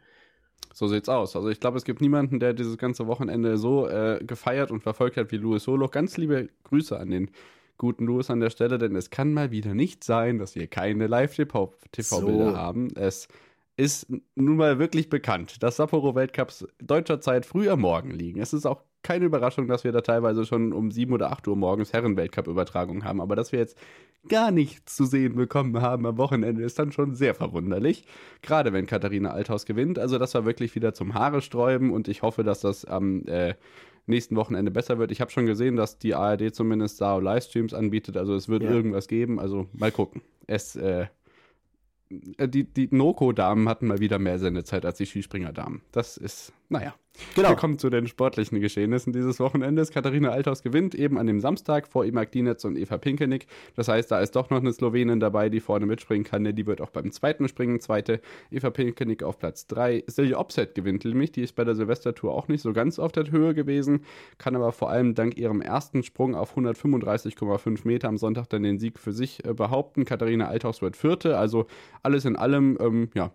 So sieht's aus. Also ich glaube, es gibt niemanden, der dieses ganze Wochenende so äh, gefeiert und verfolgt hat wie Louis Solo. Ganz liebe Grüße an den guten Louis an der Stelle, denn es kann mal wieder nicht sein, dass wir keine Live-TV-Bilder So. haben. Es ist nun mal wirklich bekannt, dass Sapporo-Weltcups deutscher Zeit früh am Morgen liegen. Es ist auch keine Überraschung, dass wir da teilweise schon um 7 oder 8 Uhr morgens Herren-Weltcup-Übertragungen haben. Aber dass wir jetzt gar nichts zu sehen bekommen haben am Wochenende, ist dann schon sehr verwunderlich. Gerade wenn Katharina Althaus gewinnt. Also das war wirklich wieder zum Haare sträuben und ich hoffe, dass das am äh, nächsten Wochenende besser wird. Ich habe schon gesehen, dass die ARD zumindest SAO Livestreams anbietet. Also es wird Ja. irgendwas geben. Also mal gucken. Es, äh, die, die Noko-Damen hatten mal wieder mehr Sendezeit als die Skispringer-Damen. Das ist, naja. Genau. Wir kommen zu den sportlichen Geschehnissen dieses Wochenendes. Katharina Althaus gewinnt eben an dem Samstag vor Ima Klinetz und Eva Pinkelnick. Das heißt, da ist doch noch eine Slowenin dabei, die vorne mitspringen kann. Die wird auch beim zweiten Springen Zweite. Eva Pinkelnick auf Platz 3. Silja Opset gewinnt nämlich. Die ist bei der Silvestertour auch nicht so ganz auf der Höhe gewesen, kann aber vor allem dank ihrem ersten Sprung auf 135,5 Meter am Sonntag dann den Sieg für sich äh, behaupten. Katharina Althaus wird Vierte. Also alles in allem, ähm, ja,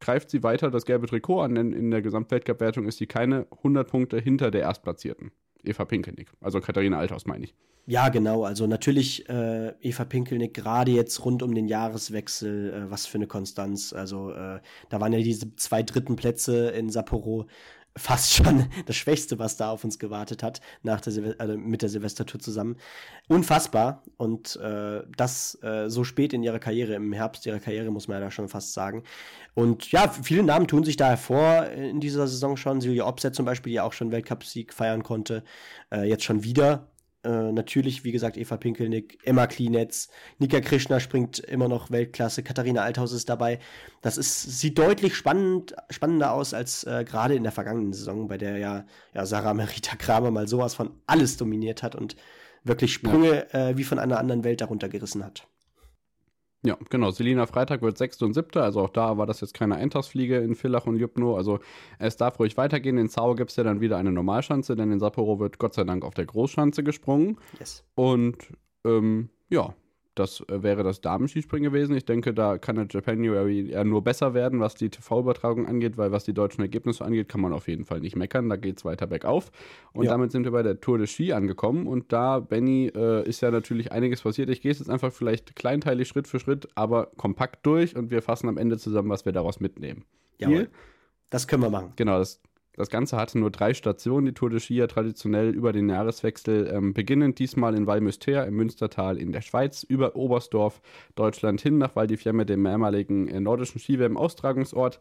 greift sie weiter das gelbe Trikot an, denn in der Gesamtweltcup-Wertung ist sie keine 100 Punkte hinter der Erstplatzierten. Eva Pinkenick. Also Katharina Althaus, meine ich. Ja, genau. Also natürlich äh, Eva Pinkelnick gerade jetzt rund um den Jahreswechsel, äh, was für eine Konstanz. Also äh, da waren ja diese zwei dritten Plätze in Sapporo fast schon das Schwächste, was da auf uns gewartet hat, nach der Silve also mit der Silvestertour zusammen. Unfassbar. Und äh, das äh, so spät in ihrer Karriere, im Herbst ihrer Karriere, muss man ja da schon fast sagen. Und ja, viele Namen tun sich da hervor in dieser Saison schon. Silja Opset zum Beispiel, die auch schon Weltcupsieg feiern konnte. Äh, jetzt schon wieder. Äh, natürlich, wie gesagt, Eva Pinkelnick, Emma Klinetz, Nika Krishna springt immer noch Weltklasse, Katharina Althaus ist dabei. Das ist, sieht deutlich spannend, spannender aus als äh, gerade in der vergangenen Saison, bei der ja, ja Sarah Merita Kramer mal sowas von alles dominiert hat und wirklich Sprünge äh, wie von einer anderen Welt darunter gerissen hat. Ja, genau. Selina Freitag wird Sechste und Siebte. Also auch da war das jetzt keine Eintagsfliege in Villach und Jupno. Also es darf ruhig weitergehen. In Zau gibt es ja dann wieder eine Normalschanze, denn in Sapporo wird Gott sei Dank auf der Großschanze gesprungen. Yes. Und ähm, ja, das äh, wäre das Damenskispringen gewesen. Ich denke, da kann der Japanuary eher nur besser werden, was die TV-Übertragung angeht, weil was die deutschen Ergebnisse angeht, kann man auf jeden Fall nicht meckern. Da geht es weiter bergauf. Und Ja. damit sind wir bei der Tour de Ski angekommen. Und da, Benny, äh, ist ja natürlich einiges passiert. Ich gehe es jetzt einfach vielleicht kleinteilig Schritt für Schritt, aber kompakt durch und wir fassen am Ende zusammen, was wir daraus mitnehmen. Deal? Das können wir machen. Genau, das, das Ganze hatte nur drei Stationen, die Tour de Ski ja traditionell über den Jahreswechsel, ähm, beginnend diesmal in Valmüster im Münstertal in der Schweiz, über Oberstdorf, Deutschland hin nach Val dem mehrmaligen äh, nordischen Skiwärm-Austragungsort.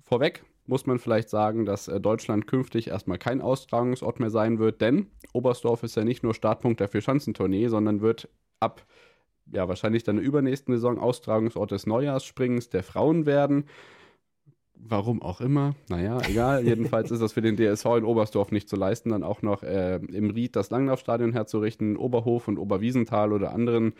Vorweg muss man vielleicht sagen, dass äh, Deutschland künftig erstmal kein Austragungsort mehr sein wird, denn Oberstdorf ist ja nicht nur Startpunkt der Vierschanzentournee, sondern wird ab ja, wahrscheinlich dann der übernächsten Saison Austragungsort des Neujahrsspringens der Frauen werden. Warum auch immer. Naja, egal. Jedenfalls ist das für den DSV in Oberstdorf nicht zu leisten, dann auch noch äh, im Ried das Langlaufstadion herzurichten, Oberhof und Oberwiesenthal oder anderen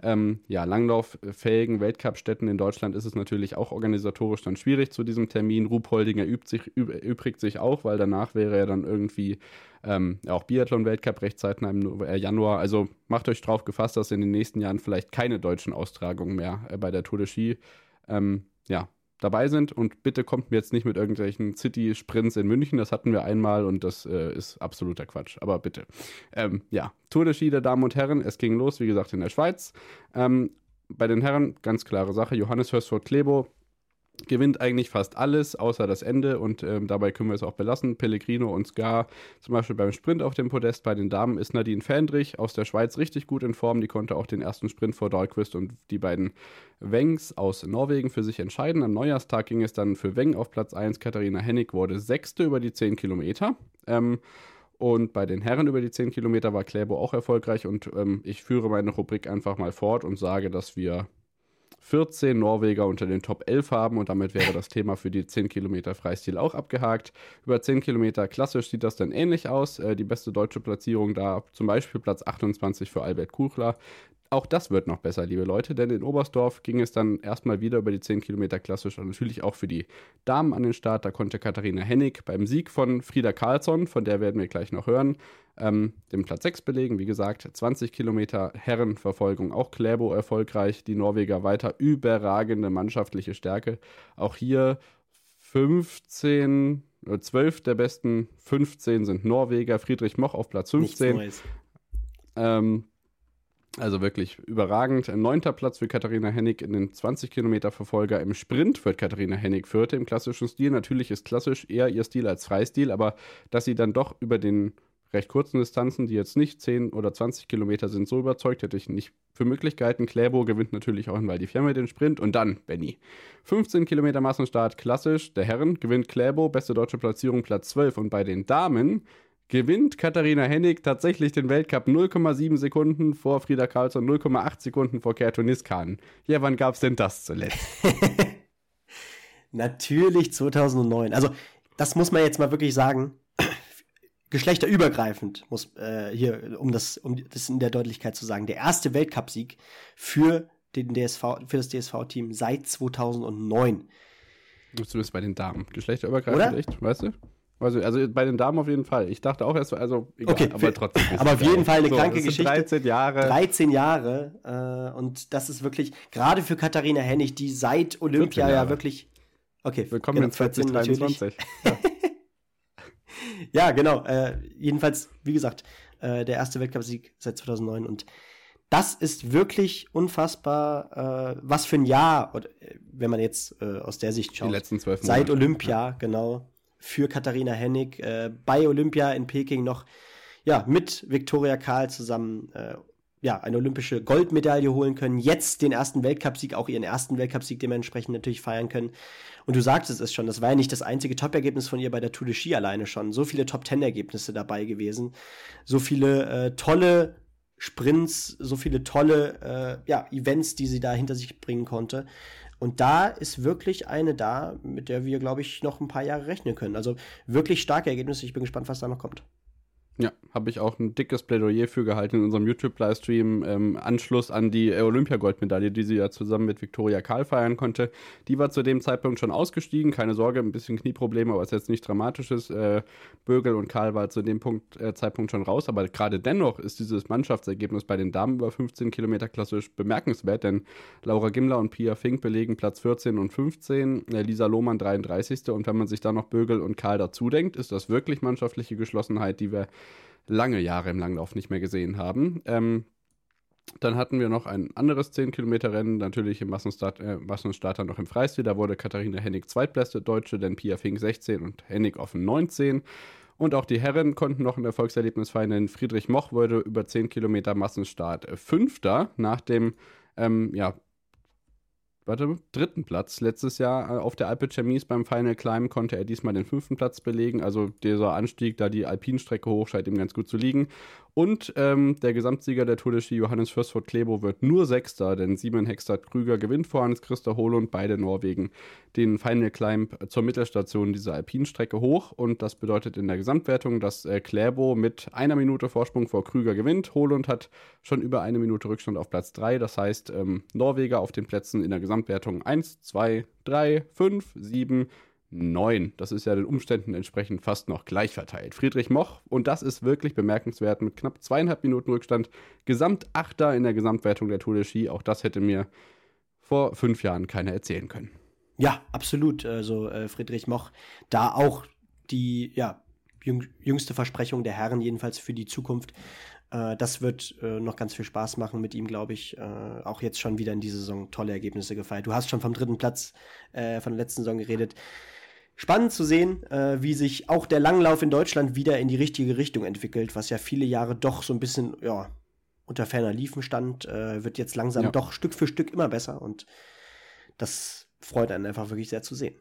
ähm, ja, langlauffähigen Weltcup-Städten in Deutschland ist es natürlich auch organisatorisch dann schwierig zu diesem Termin. Ruhpoldinger übt sich, üb, übrigt sich auch, weil danach wäre ja dann irgendwie ähm, auch Biathlon-Weltcup recht zeitnah im äh, Januar. Also macht euch drauf gefasst, dass in den nächsten Jahren vielleicht keine deutschen Austragungen mehr äh, bei der Tour de Ski ähm, ja, dabei sind. Und bitte kommt mir jetzt nicht mit irgendwelchen City-Sprints in München. Das hatten wir einmal und das äh, ist absoluter Quatsch. Aber bitte. Ähm, ja, Tour de Ski der Damen und Herren. Es ging los, wie gesagt, in der Schweiz. Ähm, bei den Herren ganz klare Sache. Johannes Hörsford-Klebo gewinnt eigentlich fast alles, außer das Ende. Und ähm, dabei können wir es auch belassen. Pellegrino und Scar zum Beispiel beim Sprint auf dem Podest. Bei den Damen ist Nadine Fendrich aus der Schweiz richtig gut in Form. Die konnte auch den ersten Sprint vor Dahlquist und die beiden Wengs aus Norwegen für sich entscheiden. Am Neujahrstag ging es dann für Weng auf Platz 1. Katharina Hennig wurde Sechste über die 10 Kilometer. Ähm, und bei den Herren über die 10 Kilometer war Kläbo auch erfolgreich. Und ähm, ich führe meine Rubrik einfach mal fort und sage, dass wir 14 Norweger unter den Top 11 haben und damit wäre das Thema für die 10 Kilometer Freistil auch abgehakt. Über 10 Kilometer klassisch sieht das dann ähnlich aus. Äh, die beste deutsche Platzierung da zum Beispiel Platz 28 für Albert Kuchler. Auch das wird noch besser, liebe Leute, denn in Oberstdorf ging es dann erstmal wieder über die 10 Kilometer klassisch und natürlich auch für die Damen an den Start. Da konnte Katharina Hennig beim Sieg von Frieda Karlsson, von der werden wir gleich noch hören, ähm, den Platz 6 belegen. Wie gesagt, 20 Kilometer Herrenverfolgung, auch Kläbo erfolgreich. Die Norweger weiter überragende mannschaftliche Stärke. Auch hier 15, äh, 12 der besten 15 sind Norweger, Friedrich Moch auf Platz 15. Ähm, also wirklich überragend. Neunter Platz für Katharina Hennig in den 20 Kilometer Verfolger. Im Sprint wird Katharina Hennig Vierte im klassischen Stil. Natürlich ist klassisch eher ihr Stil als Freistil, aber dass sie dann doch über den recht kurzen Distanzen, die jetzt nicht 10 oder 20 Kilometer sind, so überzeugt, hätte ich nicht für Möglichkeiten. Kläbo gewinnt natürlich auch in Val di Fiamme den Sprint und dann Benny. 15 Kilometer Massenstart klassisch, der Herren gewinnt Kläbo, beste deutsche Platzierung Platz 12 und bei den Damen gewinnt Katharina Hennig tatsächlich den Weltcup 0,7 Sekunden vor Frieda Karlsson, 0,8 Sekunden vor Kerto Niskan. Ja, wann gab es denn das zuletzt? Natürlich 2009. Also, das muss man jetzt mal wirklich sagen geschlechterübergreifend, muss äh, hier, um das, um das in der Deutlichkeit zu sagen, der erste Weltcupsieg für den DSV, für das DSV-Team seit 2009. Zumindest bei den Damen. Geschlechterübergreifend, Oder? echt, weißt du? Also, also bei den Damen auf jeden Fall. Ich dachte auch erst, also egal, okay, aber trotzdem. aber auf jeden Fall eine so, kranke Geschichte. 13 Jahre. 13 Jahre. Äh, und das ist wirklich, gerade für Katharina Hennig, die seit Olympia ja wirklich. Okay, willkommen genau, in 2023. Ja. genau. Äh, jedenfalls, wie gesagt, äh, der erste Weltcupsieg seit 2009 und das ist wirklich unfassbar, äh, was für ein Jahr, oder, äh, wenn man jetzt äh, aus der Sicht schaut. Die letzten zwölf Monate. Seit Olympia, ja. genau, für Katharina Hennig. Äh, bei Olympia in Peking noch, ja, mit Viktoria Karl zusammen, äh, ja, eine olympische Goldmedaille holen können. Jetzt den ersten Weltcupsieg, auch ihren ersten Weltcupsieg dementsprechend natürlich feiern können. Und du sagtest es schon, das war ja nicht das einzige Top-Ergebnis von ihr bei der Tour de Ski alleine schon. So viele Top-Ten-Ergebnisse dabei gewesen. So viele äh, tolle Sprints, so viele tolle äh, ja, Events, die sie da hinter sich bringen konnte. Und da ist wirklich eine da, mit der wir, glaube ich, noch ein paar Jahre rechnen können. Also wirklich starke Ergebnisse. Ich bin gespannt, was da noch kommt. Ja, habe ich auch ein dickes Plädoyer für gehalten in unserem YouTube-Livestream. Ähm, Anschluss an die Olympiagoldmedaille, die sie ja zusammen mit Viktoria Karl feiern konnte. Die war zu dem Zeitpunkt schon ausgestiegen. Keine Sorge, ein bisschen Knieprobleme, aber es ist jetzt nicht dramatisches. Äh, Bögel und Karl war zu dem Punkt, äh, Zeitpunkt schon raus. Aber gerade dennoch ist dieses Mannschaftsergebnis bei den Damen über 15 Kilometer klassisch bemerkenswert, denn Laura Gimler und Pia Fink belegen Platz 14 und 15, äh, Lisa Lohmann 33. Und wenn man sich dann noch Bögel und Karl dazu denkt, ist das wirklich mannschaftliche Geschlossenheit, die wir lange Jahre im Langlauf nicht mehr gesehen haben. Ähm, dann hatten wir noch ein anderes 10-Kilometer-Rennen, natürlich im Massenstart, äh, Massenstarter noch im Freistil. Da wurde Katharina Hennig zweitbeste Deutsche, denn Pia Fink 16 und Hennig offen 19. Und auch die Herren konnten noch ein Erfolgserlebnis feiern, denn Friedrich Moch wurde über 10 Kilometer Massenstart Fünfter nach dem ja, warte, dritten Platz. Letztes Jahr äh, auf der Alpe Chemise beim Final Climb konnte er diesmal den fünften Platz belegen. Also dieser Anstieg, da die Alpinstrecke hoch, scheint ihm ganz gut zu liegen. Und ähm, der Gesamtsieger der Tour de Ski, Johannes Fürstfurt Klebo, wird nur Sechster, denn Simon Hextad Krüger gewinnt vor Hans Christa und beide Norwegen den Final Climb zur Mittelstation dieser Alpinstrecke hoch. Und das bedeutet in der Gesamtwertung, dass äh, Kläbo mit einer Minute Vorsprung vor Krüger gewinnt. Holund hat schon über eine Minute Rückstand auf Platz 3. Das heißt, ähm, Norweger auf den Plätzen in der Gesamtwertung 1, 2, 3, 5, 7, 9. Das ist ja den Umständen entsprechend fast noch gleich verteilt. Friedrich Moch, und das ist wirklich bemerkenswert, mit knapp zweieinhalb Minuten Rückstand, Gesamtachter in der Gesamtwertung der Tour de Ski. Auch das hätte mir vor fünf Jahren keiner erzählen können. Ja, absolut. Also äh, Friedrich Moch, da auch die ja, jüngste Versprechung der Herren, jedenfalls für die Zukunft. Äh, das wird äh, noch ganz viel Spaß machen mit ihm, glaube ich. Äh, auch jetzt schon wieder in dieser Saison tolle Ergebnisse gefeiert. Du hast schon vom dritten Platz äh, von der letzten Saison geredet spannend zu sehen, äh, wie sich auch der Langlauf in Deutschland wieder in die richtige Richtung entwickelt, was ja viele Jahre doch so ein bisschen, ja, unter ferner Liefen stand, äh, wird jetzt langsam ja. doch Stück für Stück immer besser und das freut einen einfach wirklich sehr zu sehen.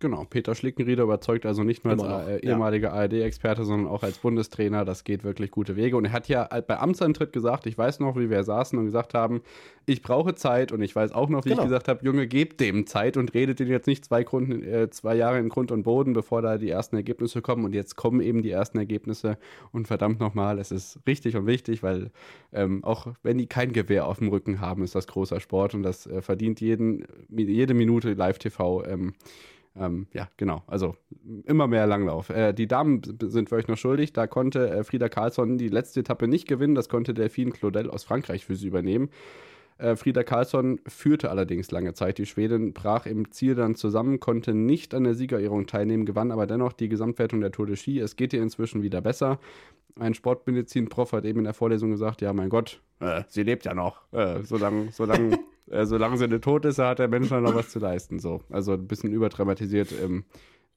Genau, Peter Schlickenrieder überzeugt also nicht nur Immer als noch, äh, ehemaliger ja. ARD-Experte, sondern auch als Bundestrainer. Das geht wirklich gute Wege. Und er hat ja bei Amtsantritt gesagt, ich weiß noch, wie wir saßen und gesagt haben, ich brauche Zeit. Und ich weiß auch noch, wie genau. ich gesagt habe, Junge, gebt dem Zeit und redet den jetzt nicht zwei, Grund, äh, zwei Jahre in Grund und Boden, bevor da die ersten Ergebnisse kommen. Und jetzt kommen eben die ersten Ergebnisse. Und verdammt nochmal, es ist richtig und wichtig, weil ähm, auch wenn die kein Gewehr auf dem Rücken haben, ist das großer Sport und das äh, verdient jeden, jede Minute Live-TV. Ähm, ähm, ja, genau. Also immer mehr Langlauf. Äh, die Damen sind für euch noch schuldig. Da konnte äh, Frieda Karlsson die letzte Etappe nicht gewinnen. Das konnte Delphine Claudel aus Frankreich für sie übernehmen. Äh, Frieda Karlsson führte allerdings lange Zeit. Die Schwedin brach im Ziel dann zusammen, konnte nicht an der Siegerehrung teilnehmen, gewann aber dennoch die Gesamtwertung der Tour de Ski. Es geht ihr inzwischen wieder besser. Ein Sportmedizin-Prof hat eben in der Vorlesung gesagt, ja mein Gott, äh, sie lebt ja noch. Äh, solange, solange, äh, solange sie nicht tot ist, hat der Mensch noch was zu leisten. So. Also ein bisschen überdramatisiert. Ähm,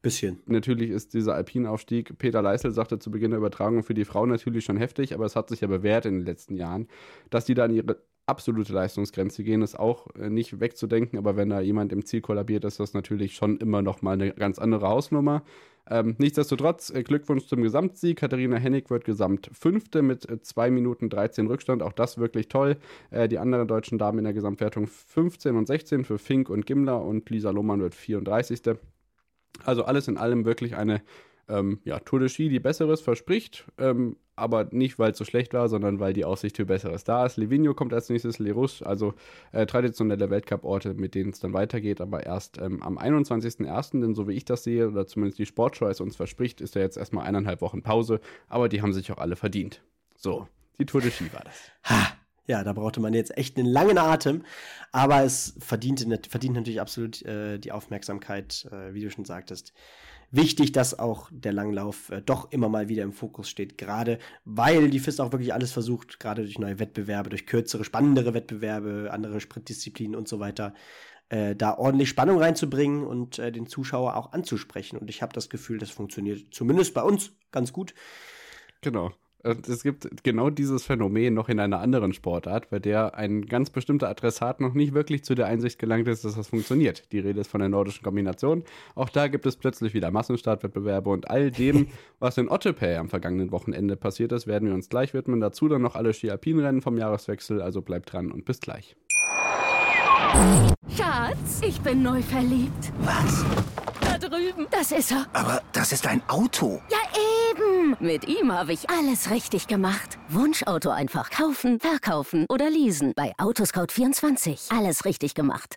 Bisschen. Natürlich ist dieser Alpinaufstieg, Peter Leisel sagte zu Beginn der Übertragung, für die Frauen natürlich schon heftig, aber es hat sich ja bewährt in den letzten Jahren, dass die da an ihre absolute Leistungsgrenze gehen, ist auch äh, nicht wegzudenken, aber wenn da jemand im Ziel kollabiert, ist das natürlich schon immer noch mal eine ganz andere Hausnummer. Ähm, nichtsdestotrotz, äh, Glückwunsch zum Gesamtsieg. Katharina Hennig wird Gesamtfünfte mit äh, 2 Minuten 13 Rückstand. Auch das wirklich toll. Äh, die anderen deutschen Damen in der Gesamtwertung 15 und 16 für Fink und Gimler und Lisa Lohmann wird 34. Also alles in allem wirklich eine ähm, ja, Tour de Ski, die Besseres verspricht, ähm, aber nicht, weil es so schlecht war, sondern weil die Aussicht für Besseres da ist. Livigno kommt als nächstes, Le also äh, traditionelle Weltcup-Orte, mit denen es dann weitergeht, aber erst ähm, am 21.01., denn so wie ich das sehe, oder zumindest die Sportschau es uns verspricht, ist ja jetzt erstmal eineinhalb Wochen Pause, aber die haben sich auch alle verdient. So, die Tour de Ski war das. Ha! Ja, da brauchte man jetzt echt einen langen Atem, aber es verdient, verdient natürlich absolut äh, die Aufmerksamkeit, äh, wie du schon sagtest. Wichtig, dass auch der Langlauf äh, doch immer mal wieder im Fokus steht, gerade weil die FIS auch wirklich alles versucht, gerade durch neue Wettbewerbe, durch kürzere, spannendere Wettbewerbe, andere Sprintdisziplinen und so weiter, äh, da ordentlich Spannung reinzubringen und äh, den Zuschauer auch anzusprechen. Und ich habe das Gefühl, das funktioniert zumindest bei uns ganz gut. Genau. Und es gibt genau dieses Phänomen noch in einer anderen Sportart, bei der ein ganz bestimmter Adressat noch nicht wirklich zu der Einsicht gelangt ist, dass das funktioniert. Die Rede ist von der nordischen Kombination. Auch da gibt es plötzlich wieder Massenstartwettbewerbe und all dem, was in Ottepay am vergangenen Wochenende passiert ist, werden wir uns gleich widmen. Dazu dann noch alle Ski-Alpin-Rennen vom Jahreswechsel, also bleibt dran und bis gleich. Schatz, ich bin neu verliebt. Was? Da drüben. Das ist er. Aber das ist ein Auto. Ja, eben. Mit ihm habe ich alles richtig gemacht. Wunschauto einfach kaufen, verkaufen oder leasen. Bei Autoscout24. Alles richtig gemacht.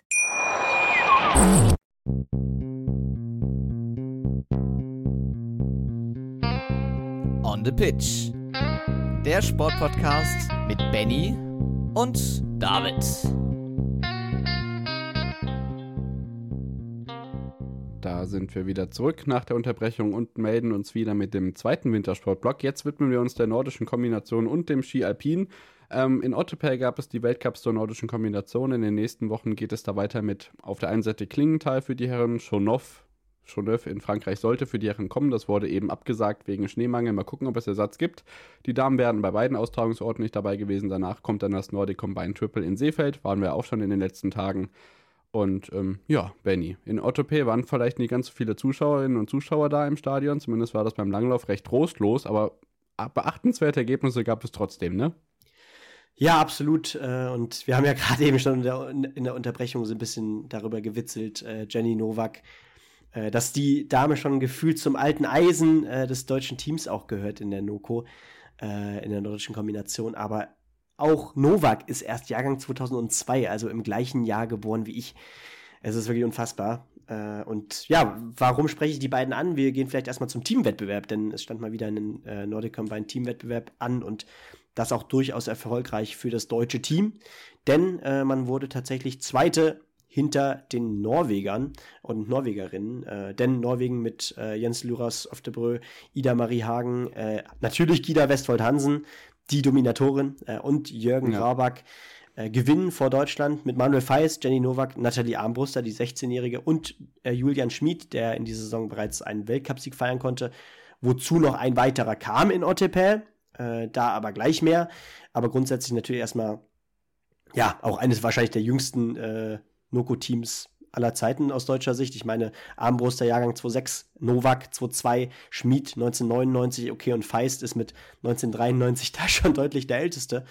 On the Pitch. Der Sportpodcast mit Benny und David. Sind wir wieder zurück nach der Unterbrechung und melden uns wieder mit dem zweiten Wintersportblock. Jetzt widmen wir uns der nordischen Kombination und dem Ski Alpin. Ähm, in Ottepay gab es die Weltcups zur nordischen Kombination. In den nächsten Wochen geht es da weiter mit auf der einen Seite Klingenthal für die Herren, Chauneuf, Chauneuf in Frankreich sollte für die Herren kommen. Das wurde eben abgesagt wegen Schneemangel. Mal gucken, ob es Ersatz gibt. Die Damen werden bei beiden Austragungsorten nicht dabei gewesen. Danach kommt dann das Nordic Combine Triple in Seefeld. Waren wir auch schon in den letzten Tagen. Und ähm, ja, Benny. In Ottopay waren vielleicht nicht ganz so viele Zuschauerinnen und Zuschauer da im Stadion. Zumindest war das beim Langlauf recht trostlos, aber beachtenswerte Ergebnisse gab es trotzdem, ne? Ja, absolut. Äh, Und wir haben ja gerade eben schon in der, Unterbrechung so ein bisschen darüber gewitzelt, äh, Jenny Nowak, äh, dass die Dame schon gefühlt zum alten Eisen des deutschen Teams auch gehört in der Noko, in der nordischen Kombination. Aber auch Novak ist erst Jahrgang 2002, also im gleichen Jahr geboren wie ich. Es ist wirklich unfassbar. Äh, und ja, warum spreche ich die beiden an? Wir gehen vielleicht erstmal zum Teamwettbewerb, denn es stand mal wieder ein äh, Nordic Combine Teamwettbewerb an und das auch durchaus erfolgreich für das deutsche Team, denn äh, man wurde tatsächlich Zweite hinter den Norwegern und Norwegerinnen, äh, denn Norwegen mit äh, Jens Luras Oftebrö, Ida Marie Hagen, äh, natürlich Gida Westfold Hansen, die Dominatorin äh, und Jürgen Ja. Raback äh, gewinnen vor Deutschland mit Manuel Feist, Jenny Nowak, Nathalie Armbruster, die 16-Jährige und äh, Julian Schmid, der in dieser Saison bereits einen Weltcupsieg feiern konnte, wozu noch ein weiterer kam in Ottepä, äh, da aber gleich mehr, aber grundsätzlich natürlich erstmal ja, auch eines wahrscheinlich der jüngsten äh, Noko-Teams aller Zeiten aus deutscher Sicht. Ich meine, Armbruster Jahrgang 2.6, Novak 2.2, Schmid 1999, okay, und Feist ist mit 1993 da schon deutlich der Älteste.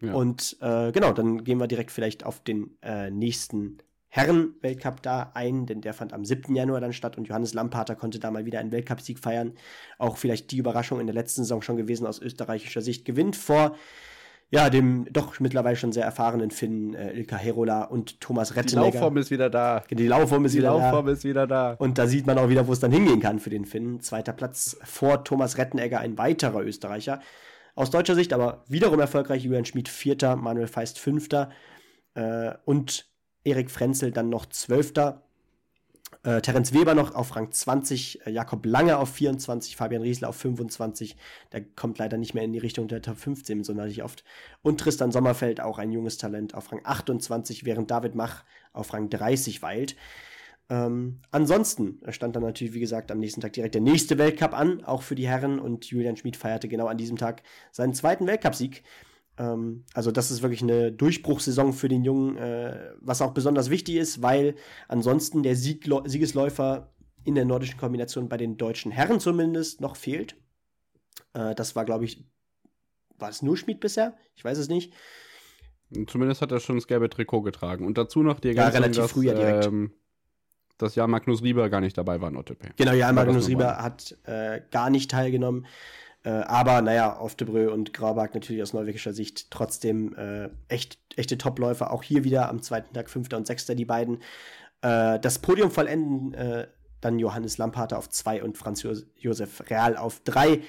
Ja. Und äh, genau, dann gehen wir direkt vielleicht auf den äh, nächsten Herren-Weltcup da ein, denn der fand am 7. Januar dann statt und Johannes Lampater konnte da mal wieder einen Weltcupsieg feiern. Auch vielleicht die Überraschung in der letzten Saison schon gewesen aus österreichischer Sicht. Gewinnt vor ja, dem doch mittlerweile schon sehr erfahrenen Finnen äh, Ilka Herola und Thomas Die Rettenegger. Laufform ist wieder da. Die Laufform ist Die wieder Laufform da. ist wieder da. Und da sieht man auch wieder, wo es dann hingehen kann für den Finnen. Zweiter Platz vor Thomas Rettenegger, ein weiterer Österreicher. Aus deutscher Sicht aber wiederum erfolgreich. Julian Schmid Vierter, Manuel Feist Fünfter. Äh, und Erik Frenzel dann noch Zwölfter. Äh, Terence Weber noch auf Rang 20, äh, Jakob Lange auf 24, Fabian Riesler auf 25. Der kommt leider nicht mehr in die Richtung der Top 15, sondern nicht oft. Und Tristan Sommerfeld, auch ein junges Talent, auf Rang 28, während David Mach auf Rang 30 weilt. Ähm, ansonsten stand dann natürlich, wie gesagt, am nächsten Tag direkt der nächste Weltcup an, auch für die Herren. Und Julian Schmid feierte genau an diesem Tag seinen zweiten Weltcupsieg. Ähm, also das ist wirklich eine Durchbruchssaison für den Jungen, äh, was auch besonders wichtig ist, weil ansonsten der Sieg Siegesläufer in der nordischen Kombination bei den deutschen Herren zumindest noch fehlt. Äh, das war, glaube ich, war es nur Schmid bisher? Ich weiß es nicht. Zumindest hat er schon das gelbe Trikot getragen. Und dazu noch die ja, relativ dass, früh ja direkt. Ähm, dass ja Magnus Rieber gar nicht dabei war in OTP. Genau, ja, Magnus Rieber hat äh, gar nicht teilgenommen. Äh, aber naja, Oftebrö und Graubach natürlich aus norwegischer Sicht trotzdem äh, echt, echte Topläufer. Auch hier wieder am zweiten Tag Fünfter und Sechster die beiden. Äh, das Podium vollenden äh, dann Johannes Lamparter auf zwei und Franz Josef Real auf drei.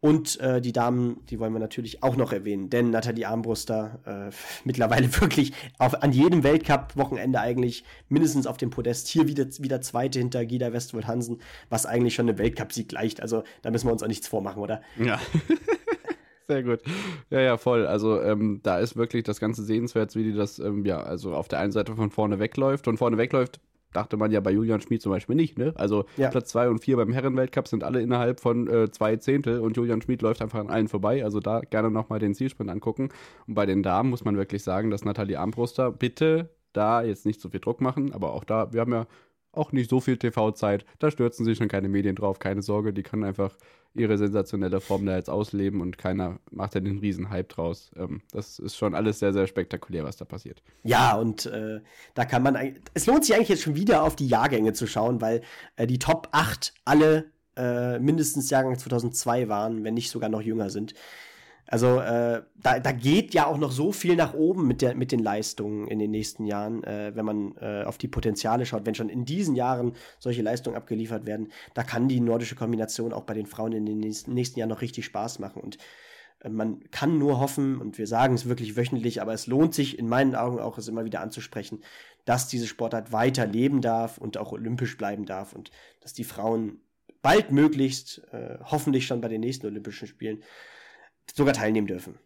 Und äh, die Damen, die wollen wir natürlich auch noch erwähnen, denn Nathalie Armbruster äh, mittlerweile wirklich auf, an jedem Weltcup-Wochenende eigentlich mindestens auf dem Podest. Hier wieder, wieder Zweite hinter Gida Westwold Hansen, was eigentlich schon eine Weltcup-Sieg gleicht. Also da müssen wir uns auch nichts vormachen, oder? Ja. Sehr gut. Ja, ja, voll. Also ähm, da ist wirklich das Ganze sehenswert, wie die das, ähm, ja, also auf der einen Seite von vorne wegläuft. Und vorne wegläuft dachte man ja bei Julian Schmid zum Beispiel nicht, ne? Also ja. Platz 2 und 4 beim Herrenweltcup sind alle innerhalb von äh, zwei Zehntel und Julian Schmid läuft einfach an allen vorbei. Also da gerne nochmal den Zielsprint angucken. Und bei den Damen muss man wirklich sagen, dass Nathalie Armbruster bitte da jetzt nicht so viel Druck machen, aber auch da, wir haben ja auch nicht so viel TV-Zeit. Da stürzen sich schon keine Medien drauf, keine Sorge. Die können einfach ihre sensationelle Form da jetzt ausleben und keiner macht ja den riesen Hype draus. Ähm, das ist schon alles sehr, sehr spektakulär, was da passiert. Ja, und äh, da kann man, es lohnt sich eigentlich jetzt schon wieder auf die Jahrgänge zu schauen, weil äh, die Top 8 alle äh, mindestens Jahrgang 2002 waren, wenn nicht sogar noch jünger sind. Also äh, da, da geht ja auch noch so viel nach oben mit, der, mit den Leistungen in den nächsten Jahren, äh, wenn man äh, auf die Potenziale schaut. Wenn schon in diesen Jahren solche Leistungen abgeliefert werden, da kann die nordische Kombination auch bei den Frauen in den nächsten, nächsten Jahren noch richtig Spaß machen. Und äh, man kann nur hoffen, und wir sagen es wirklich wöchentlich, aber es lohnt sich in meinen Augen auch, es immer wieder anzusprechen, dass diese Sportart weiter leben darf und auch olympisch bleiben darf und dass die Frauen baldmöglichst, äh, hoffentlich schon bei den nächsten Olympischen Spielen, sogar teilnehmen dürfen.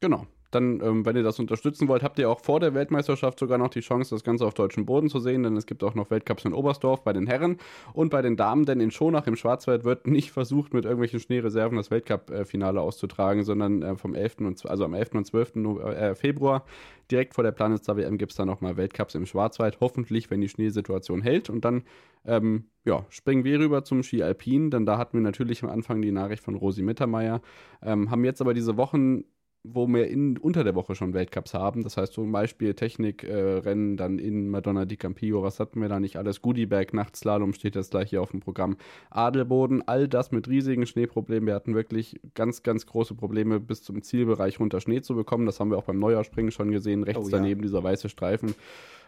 Genau. Dann, ähm, wenn ihr das unterstützen wollt, habt ihr auch vor der Weltmeisterschaft sogar noch die Chance, das Ganze auf deutschem Boden zu sehen, denn es gibt auch noch Weltcups in Oberstdorf bei den Herren und bei den Damen, denn in Schonach im Schwarzwald wird nicht versucht, mit irgendwelchen Schneereserven das Weltcup-Finale auszutragen, sondern äh, vom 11. Und, also am 11. und 12. Äh, Februar direkt vor der Planitzer WM gibt es dann nochmal Weltcups im Schwarzwald, hoffentlich, wenn die Schneesituation hält und dann ähm, ja, springen wir rüber zum Ski Alpin, denn da hatten wir natürlich am Anfang die Nachricht von Rosi Mittermeier, ähm, haben jetzt aber diese Wochen wo wir in, unter der Woche schon Weltcups haben. Das heißt zum Beispiel Technikrennen, äh, dann in Madonna di Campillo, was hatten wir da nicht alles? Goodiebag, Nachtslalom steht jetzt gleich hier auf dem Programm. Adelboden, all das mit riesigen Schneeproblemen. Wir hatten wirklich ganz, ganz große Probleme, bis zum Zielbereich runter Schnee zu bekommen. Das haben wir auch beim Neujahrspringen schon gesehen. Rechts oh, ja. daneben dieser weiße Streifen.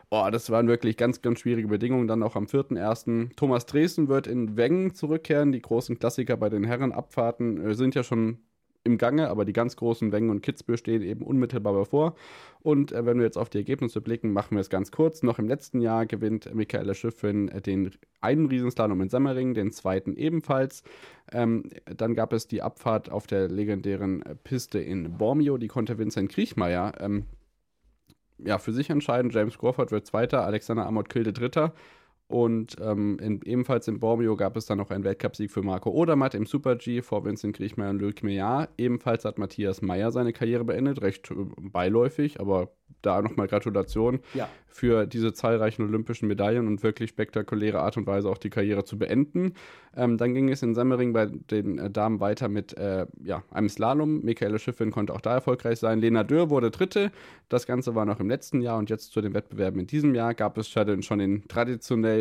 Oh, das waren wirklich ganz, ganz schwierige Bedingungen. Dann auch am 4.1. Thomas Dresden wird in Wengen zurückkehren. Die großen Klassiker bei den Herrenabfahrten äh, sind ja schon im Gange, aber die ganz großen Wengen und Kitzbühel stehen eben unmittelbar bevor. Und äh, wenn wir jetzt auf die Ergebnisse blicken, machen wir es ganz kurz. Noch im letzten Jahr gewinnt Michaela Schiffrin äh, den einen Riesenslalom in Semmering, den zweiten ebenfalls. Ähm, dann gab es die Abfahrt auf der legendären äh, Piste in Bormio, die konnte Vincent Kriechmeier ähm, ja, für sich entscheiden. James Crawford wird Zweiter, Alexander Amott Kilde Dritter. Und ähm, in, ebenfalls in Bormio gab es dann noch einen Weltcupsieg für Marco Odermatt im Super-G vor Vincent Griechmeier und Luc Meillard. Ebenfalls hat Matthias Meyer seine Karriere beendet, recht äh, beiläufig, aber da nochmal Gratulation ja. für diese zahlreichen olympischen Medaillen und wirklich spektakuläre Art und Weise auch die Karriere zu beenden. Ähm, dann ging es in Semmering bei den äh, Damen weiter mit äh, ja, einem Slalom. Michaela Schiffrin konnte auch da erfolgreich sein. Lena Dürr wurde Dritte. Das Ganze war noch im letzten Jahr und jetzt zu den Wettbewerben in diesem Jahr gab es schon den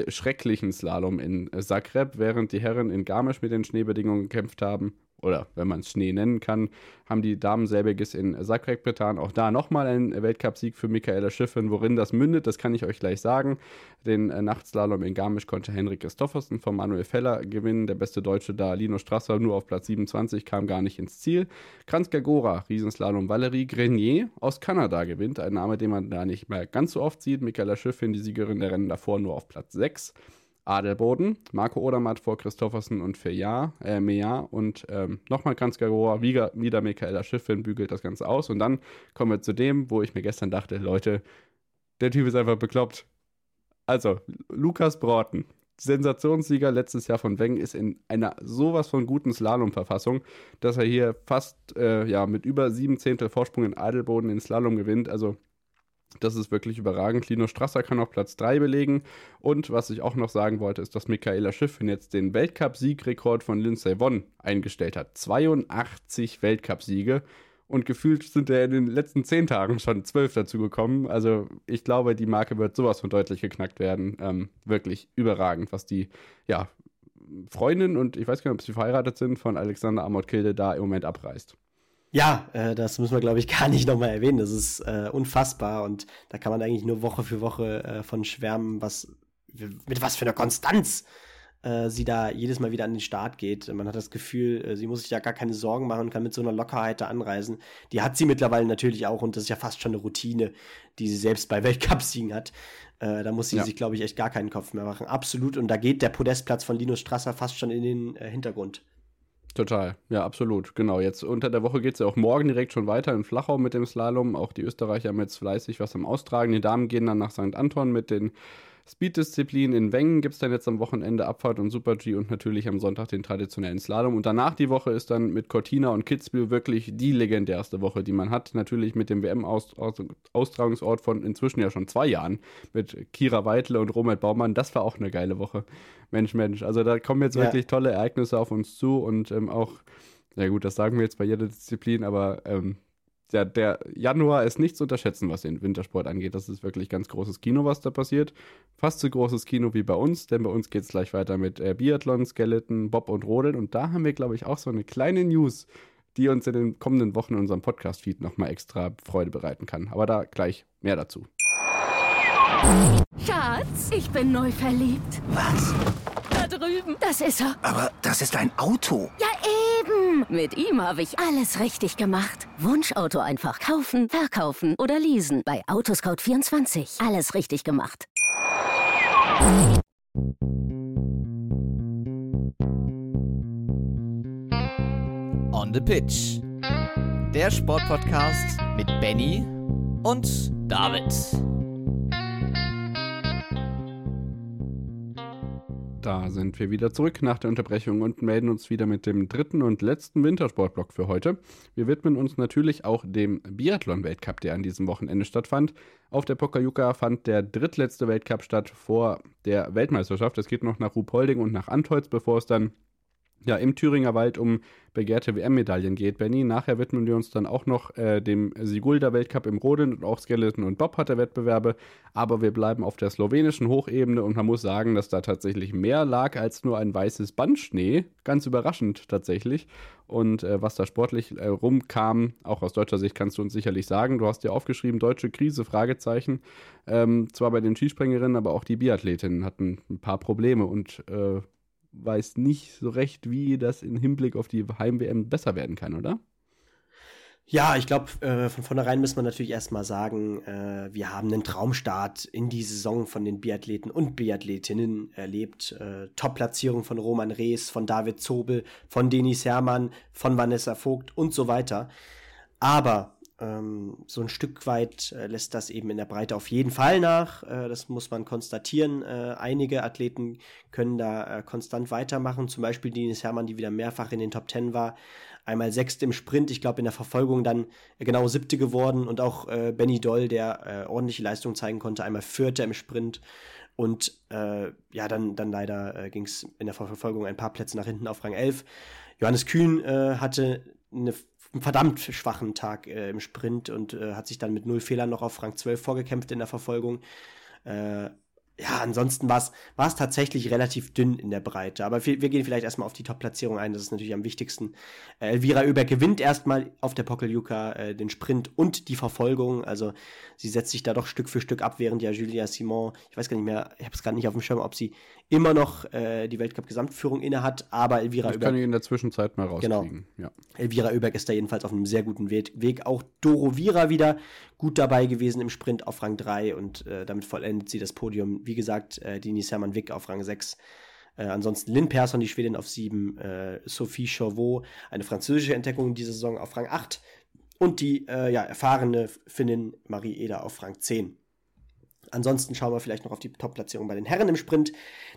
schrecklichen Slalom in äh, Zagreb, während die Herren in Garmisch mit den Schneebedingungen gekämpft haben oder wenn man es Schnee nennen kann, haben die Damen selbiges in Zagreb getan. Auch da nochmal ein Weltcupsieg für Michaela Schiffrin. Worin das mündet, das kann ich euch gleich sagen. Den äh, Nachtslalom in Garmisch konnte Henrik Christoffersen von Manuel Feller gewinnen. Der beste Deutsche da, Lino Strasser, nur auf Platz 27, kam gar nicht ins Ziel. Kranzka Gora, Riesenslalom, Valerie Grenier aus Kanada gewinnt. Ein Name, den man da nicht mehr ganz so oft sieht. Michaela Schiffrin, die Siegerin der Rennen davor, nur auf Platz 6. Adelboden, Marco Odermatt vor Christoffersen und Fejar, äh, Mejar und ähm, nochmal Kranzgaroa, wieder, wieder Michaela Schiffin bügelt das Ganze aus. Und dann kommen wir zu dem, wo ich mir gestern dachte, Leute, der Typ ist einfach bekloppt. Also, Lukas Broughton, Sensationssieger letztes Jahr von Weng, ist in einer sowas von guten Slalom-Verfassung, dass er hier fast äh, ja, mit über sieben Zehntel Vorsprung in Adelboden in Slalom gewinnt. Also das ist wirklich überragend. Lino Strasser kann auch Platz 3 belegen. Und was ich auch noch sagen wollte, ist, dass Michaela Schiffrin jetzt den Weltcup-Siegrekord von Lindsay Vonn eingestellt hat. 82 Weltcup-Siege. Und gefühlt sind er in den letzten 10 Tagen schon 12 dazu gekommen. Also ich glaube, die Marke wird sowas von deutlich geknackt werden. Ähm, wirklich überragend, was die ja, Freundin und ich weiß gar nicht, ob sie verheiratet sind, von Alexander Amott Kilde da im Moment abreißt. Ja, äh, das müssen wir, glaube ich, gar nicht nochmal erwähnen. Das ist äh, unfassbar und da kann man eigentlich nur Woche für Woche äh, von schwärmen, was mit was für einer Konstanz äh, sie da jedes Mal wieder an den Start geht. Man hat das Gefühl, äh, sie muss sich ja gar keine Sorgen machen und kann mit so einer Lockerheit da anreisen. Die hat sie mittlerweile natürlich auch und das ist ja fast schon eine Routine, die sie selbst bei Weltcupsiegen hat. Äh, da muss sie ja. sich, glaube ich, echt gar keinen Kopf mehr machen. Absolut. Und da geht der Podestplatz von Linus Strasser fast schon in den Hintergrund. Total, ja, absolut. Genau. Jetzt unter der Woche geht es ja auch morgen direkt schon weiter in Flachau mit dem Slalom. Auch die Österreicher haben jetzt fleißig was am Austragen. Die Damen gehen dann nach St. Anton mit den Speed-Disziplin in Wengen gibt es dann jetzt am Wochenende Abfahrt und Super-G und natürlich am Sonntag den traditionellen Slalom. Und danach die Woche ist dann mit Cortina und Kitzbühel wirklich die legendärste Woche, die man hat. Natürlich mit dem WM-Austragungsort von inzwischen ja schon zwei Jahren mit Kira Weitle und Robert Baumann. Das war auch eine geile Woche. Mensch, Mensch. Also da kommen jetzt ja. wirklich tolle Ereignisse auf uns zu und ähm, auch, ja gut, das sagen wir jetzt bei jeder Disziplin, aber ähm, der, der Januar ist nicht zu unterschätzen, was den Wintersport angeht. Das ist wirklich ganz großes Kino, was da passiert. Fast so großes Kino wie bei uns, denn bei uns geht es gleich weiter mit äh, Biathlon, Skeleton, Bob und Rodeln. Und da haben wir, glaube ich, auch so eine kleine News, die uns in den kommenden Wochen in unserem Podcast-Feed nochmal extra Freude bereiten kann. Aber da gleich mehr dazu. Schatz, ich bin neu verliebt. Was? Da drüben. Das ist er. Aber das ist ein Auto. Ja, eben. Mit ihm habe ich alles richtig gemacht. Wunschauto einfach kaufen, verkaufen oder leasen. Bei Autoscout24. Alles richtig gemacht. On the Pitch. Der Sportpodcast mit Benny und David. Da sind wir wieder zurück nach der Unterbrechung und melden uns wieder mit dem dritten und letzten Wintersportblock für heute. Wir widmen uns natürlich auch dem Biathlon-Weltcup, der an diesem Wochenende stattfand. Auf der Pokljuka fand der drittletzte Weltcup statt vor der Weltmeisterschaft. Es geht noch nach Ruhpolding und nach Antolz, bevor es dann ja, im Thüringer Wald um begehrte WM-Medaillen geht, Benny. Nachher widmen wir uns dann auch noch äh, dem Sigulda-Weltcup im Rodeln und auch Skeleton und Bob hatte Wettbewerbe. Aber wir bleiben auf der slowenischen Hochebene und man muss sagen, dass da tatsächlich mehr lag als nur ein weißes Bandschnee. Ganz überraschend tatsächlich. Und äh, was da sportlich äh, rumkam, auch aus deutscher Sicht kannst du uns sicherlich sagen. Du hast ja aufgeschrieben, deutsche Krise, Fragezeichen. Ähm, zwar bei den Skispringerinnen, aber auch die Biathletinnen hatten ein paar Probleme und äh, weiß nicht so recht, wie das im Hinblick auf die Heim-WM besser werden kann, oder? Ja, ich glaube, äh, von vornherein muss man natürlich erstmal sagen, äh, wir haben einen Traumstart in die Saison von den Biathleten und Biathletinnen erlebt. Äh, Top-Platzierung von Roman Rees, von David Zobel, von Denis Herrmann, von Vanessa Vogt und so weiter. Aber ähm, so ein Stück weit äh, lässt das eben in der Breite auf jeden Fall nach. Äh, das muss man konstatieren. Äh, einige Athleten können da äh, konstant weitermachen. Zum Beispiel Denise Herrmann, die wieder mehrfach in den Top Ten war. Einmal Sechste im Sprint, ich glaube in der Verfolgung dann genau Siebte geworden. Und auch äh, Benny Doll, der äh, ordentliche Leistung zeigen konnte. Einmal Vierter im Sprint. Und ja, dann, dann leider ging es in der Verfolgung ein paar Plätze nach hinten auf Rang 11. Johannes Kühn hatte eine einen verdammt schwachen Tag äh, im Sprint und äh, hat sich dann mit null Fehlern noch auf Rang 12 vorgekämpft in der Verfolgung. Äh, ja, ansonsten war es tatsächlich relativ dünn in der Breite. Aber wir, wir gehen vielleicht erstmal auf die Top-Platzierung ein. Das ist natürlich am wichtigsten. Äh, Elvira Oeberg gewinnt erstmal auf der Pokeljuka äh, den Sprint und die Verfolgung. Also sie setzt sich da doch Stück für Stück ab, während ja Julia Simon, ich weiß gar nicht mehr, ich habe es gerade nicht auf dem Schirm, ob sie immer noch äh, die Weltcup-Gesamtführung inne hat. Aber Elvira das Oeberg. kann ich in der Zwischenzeit mal genau. rauskriegen. Genau. Ja. Elvira Oeberg ist da jedenfalls auf einem sehr guten Weg. Auch Doro Vira wieder gut dabei gewesen im Sprint auf Rang 3 und äh, damit vollendet sie das Podium. Wie gesagt, äh, Denise Hermann Wick auf Rang 6. Äh, ansonsten Lynn Persson, die Schwedin auf 7, äh, Sophie Chauveau, eine französische Entdeckung in dieser Saison auf Rang 8 und die äh, ja, erfahrene Finnin Marie Eder auf Rang 10. Ansonsten schauen wir vielleicht noch auf die Top-Platzierung bei den Herren im Sprint.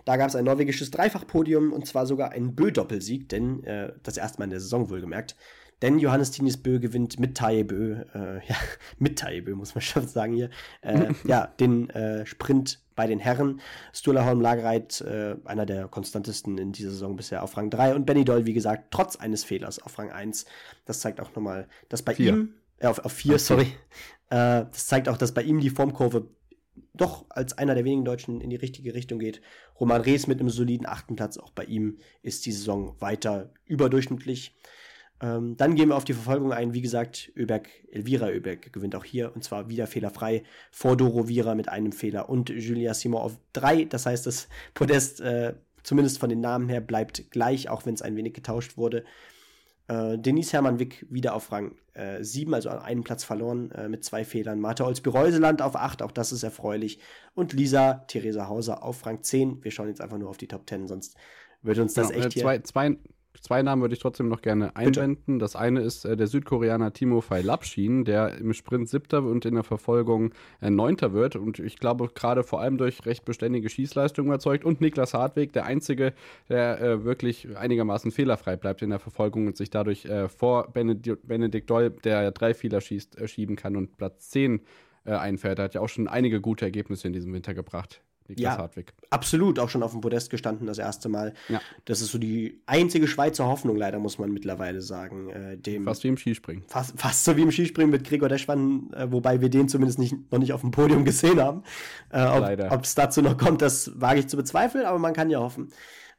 Da gab es ein norwegisches Dreifachpodium und zwar sogar einen Bö-Doppelsieg, denn äh, das erste Mal in der Saison wohlgemerkt. Denn Johannes Tinis Bö gewinnt mit Taye Bö, äh, ja, mit Taye Bö muss man schon sagen hier, äh, ja, den äh, Sprint bei den Herren. Sturla Holm Lagereit, äh, einer der konstantesten in dieser Saison bisher auf Rang 3 und Benny Doll, wie gesagt, trotz eines Fehlers auf Rang 1. Das zeigt auch nochmal, dass bei vier. ihm, äh, auf, auf 4, sorry, äh, das zeigt auch, dass bei ihm die Formkurve doch als einer der wenigen Deutschen in die richtige Richtung geht. Roman Rees mit einem soliden achten Platz, auch bei ihm ist die Saison weiter überdurchschnittlich. Ähm, dann gehen wir auf die Verfolgung ein. Wie gesagt, Öberg, Elvira Öberg gewinnt auch hier und zwar wieder fehlerfrei vor Doro Vira mit einem Fehler und Julia Simon auf drei. Das heißt, das Podest, äh, zumindest von den Namen her, bleibt gleich, auch wenn es ein wenig getauscht wurde. Äh, Denise Hermann Wick wieder auf Rang äh, 7, also einen Platz verloren äh, mit zwei Fehlern. Martha Olsby-Reuseland auf 8, auch das ist erfreulich. Und Lisa Theresa Hauser auf Rang 10. Wir schauen jetzt einfach nur auf die Top 10, sonst wird uns das genau, echt äh, zwei, hier... Zwei, Zwei Namen würde ich trotzdem noch gerne einwenden. Das eine ist äh, der Südkoreaner Timo Lapshin, der im Sprint siebter und in der Verfolgung äh, neunter wird und ich glaube gerade vor allem durch recht beständige Schießleistung überzeugt. Und Niklas Hartweg, der einzige, der äh, wirklich einigermaßen fehlerfrei bleibt in der Verfolgung und sich dadurch äh, vor Benedikt, Benedikt Doll, der drei Fehler schießt, äh, schieben kann und Platz 10 äh, einfährt. Er hat ja auch schon einige gute Ergebnisse in diesem Winter gebracht. Niklas ja, Hartwig. Absolut, auch schon auf dem Podest gestanden das erste Mal. Ja. Das ist so die einzige Schweizer Hoffnung, leider, muss man mittlerweile sagen. Äh, dem, fast wie im Skispringen. Fast, fast so wie im Skispringen mit Gregor Deschwann, äh, wobei wir den zumindest nicht, noch nicht auf dem Podium gesehen haben. Äh, ob es dazu noch kommt, das wage ich zu bezweifeln, aber man kann ja hoffen.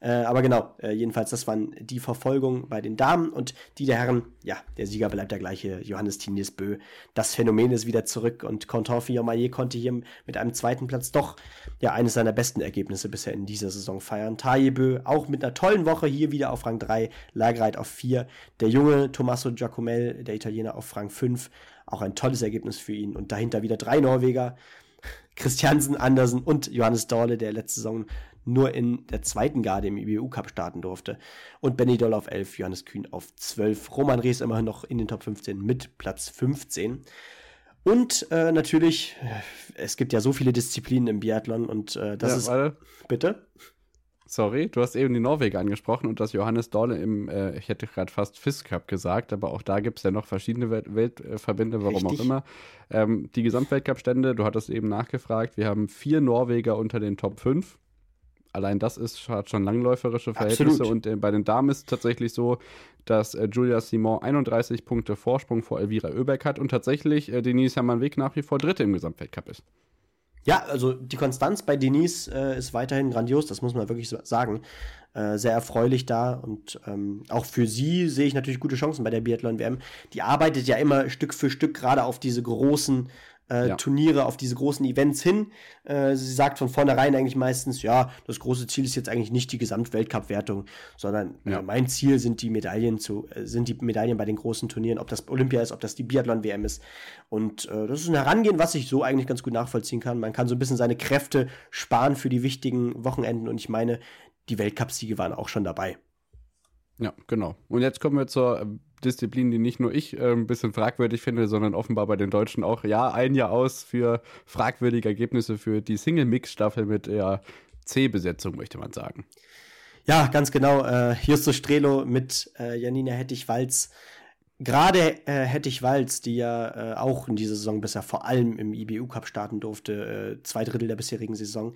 Äh, aber genau, äh, jedenfalls, das waren die Verfolgung bei den Damen und die der Herren. Ja, der Sieger bleibt der gleiche, Johannes Tinius Bö. Das Phänomen ist wieder zurück und Contant Fillon-Maillet konnte hier mit einem zweiten Platz doch ja eines seiner besten Ergebnisse bisher in dieser Saison feiern. Taye Bö auch mit einer tollen Woche hier wieder auf Rang 3, Lagereit auf 4. Der junge Tommaso Giacomel, der Italiener, auf Rang 5. Auch ein tolles Ergebnis für ihn. Und dahinter wieder drei Norweger. Christiansen, Andersen und Johannes Dorle, der letzte Saison nur in der zweiten Garde im IBU-Cup starten durfte. Und Benny Doll auf 11, Johannes Kühn auf 12. Roman Rees immerhin noch in den Top 15 mit Platz 15. Und äh, natürlich, äh, es gibt ja so viele Disziplinen im Biathlon und äh, das ja, ist. Warte. Bitte? Sorry, du hast eben die Norweger angesprochen und das Johannes Dolle im, äh, ich hätte gerade fast FIS Cup gesagt, aber auch da gibt es ja noch verschiedene Welt Weltverbände, warum Richtig. auch immer. Ähm, die Gesamtweltcup-Stände, du hattest eben nachgefragt, wir haben vier Norweger unter den Top 5 allein das ist, hat schon langläuferische Verhältnisse. Absolut. Und äh, bei den Damen ist es tatsächlich so, dass äh, Julia Simon 31 Punkte Vorsprung vor Elvira Oeberg hat und tatsächlich äh, Denise Hermann-Weg nach wie vor Dritte im Gesamtweltcup ist. Ja, also die Konstanz bei Denise äh, ist weiterhin grandios, das muss man wirklich sagen. Äh, sehr erfreulich da und ähm, auch für sie sehe ich natürlich gute Chancen bei der Biathlon-WM. Die arbeitet ja immer Stück für Stück gerade auf diese großen äh, ja. Turniere, auf diese großen Events hin. Äh, sie sagt von vornherein eigentlich meistens, ja, das große Ziel ist jetzt eigentlich nicht die Gesamtweltcup-Wertung, sondern ja. äh, mein Ziel sind die Medaillen zu, äh, sind die Medaillen bei den großen Turnieren, ob das Olympia ist, ob das die Biathlon-WM ist. Und äh, das ist ein Herangehen, was ich so eigentlich ganz gut nachvollziehen kann. Man kann so ein bisschen seine Kräfte sparen für die wichtigen Wochenenden und ich meine, die Weltcup-Siege waren auch schon dabei. Ja, genau. Und jetzt kommen wir zur Disziplin, die nicht nur ich äh, ein bisschen fragwürdig finde, sondern offenbar bei den Deutschen auch, ja, ein Jahr aus für fragwürdige Ergebnisse für die Single-Mix-Staffel mit ja, C-Besetzung, möchte man sagen. Ja, ganz genau. Äh, Justus Strelo mit äh, Janina Hettich-Walz. Gerade äh, Hettich-Walz, die ja äh, auch in dieser Saison bisher vor allem im IBU-Cup starten durfte, äh, zwei Drittel der bisherigen Saison.